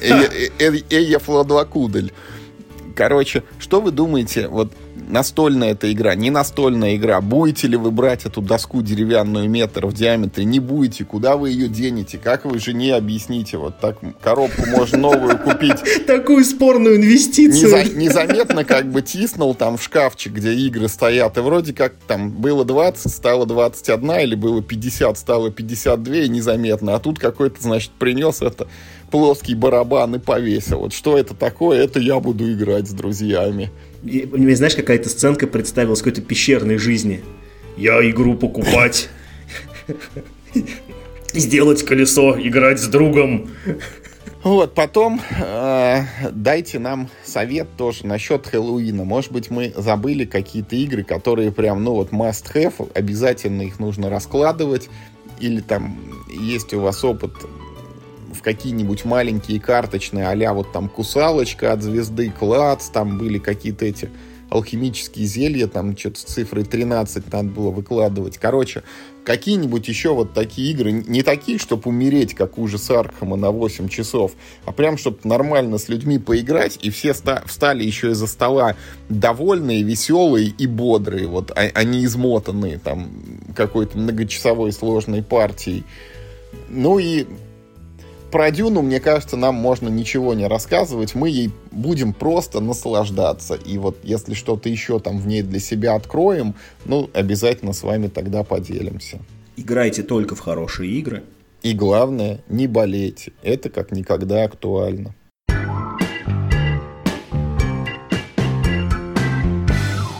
Эя Фладвакудель. Короче, что вы думаете, вот настольная эта игра, не настольная игра, будете ли вы брать эту доску деревянную метр в диаметре, не будете, куда вы ее денете, как вы жене объясните, вот так коробку можно новую купить. Такую спорную инвестицию. Незаметно как бы тиснул там в шкафчик, где игры стоят, и вроде как там было 20, стало 21, или было 50, стало 52, и незаметно, а тут какой-то, значит, принес это плоский барабан и повесил. Вот что это такое, это я буду играть с друзьями. И, у меня, знаешь, какая-то сценка представилась какой-то пещерной жизни. Я игру покупать. Сделать колесо, играть с другом. Вот, потом э, дайте нам совет тоже насчет Хэллоуина. Может быть, мы забыли какие-то игры, которые прям, ну вот, must have, обязательно их нужно раскладывать. Или там есть у вас опыт в какие-нибудь маленькие карточные, а вот там кусалочка от звезды, клац, там были какие-то эти алхимические зелья, там что-то с цифрой 13 надо было выкладывать. Короче, какие-нибудь еще вот такие игры, не такие, чтобы умереть, как ужас Аркхема на 8 часов, а прям, чтобы нормально с людьми поиграть, и все встали еще из-за стола довольные, веселые и бодрые, вот, а, а не измотанные там какой-то многочасовой сложной партией. Ну и про Дюну, мне кажется, нам можно ничего не рассказывать. Мы ей будем просто наслаждаться. И вот если что-то еще там в ней для себя откроем, ну, обязательно с вами тогда поделимся. Играйте только в хорошие игры. И главное, не болейте. Это как никогда актуально.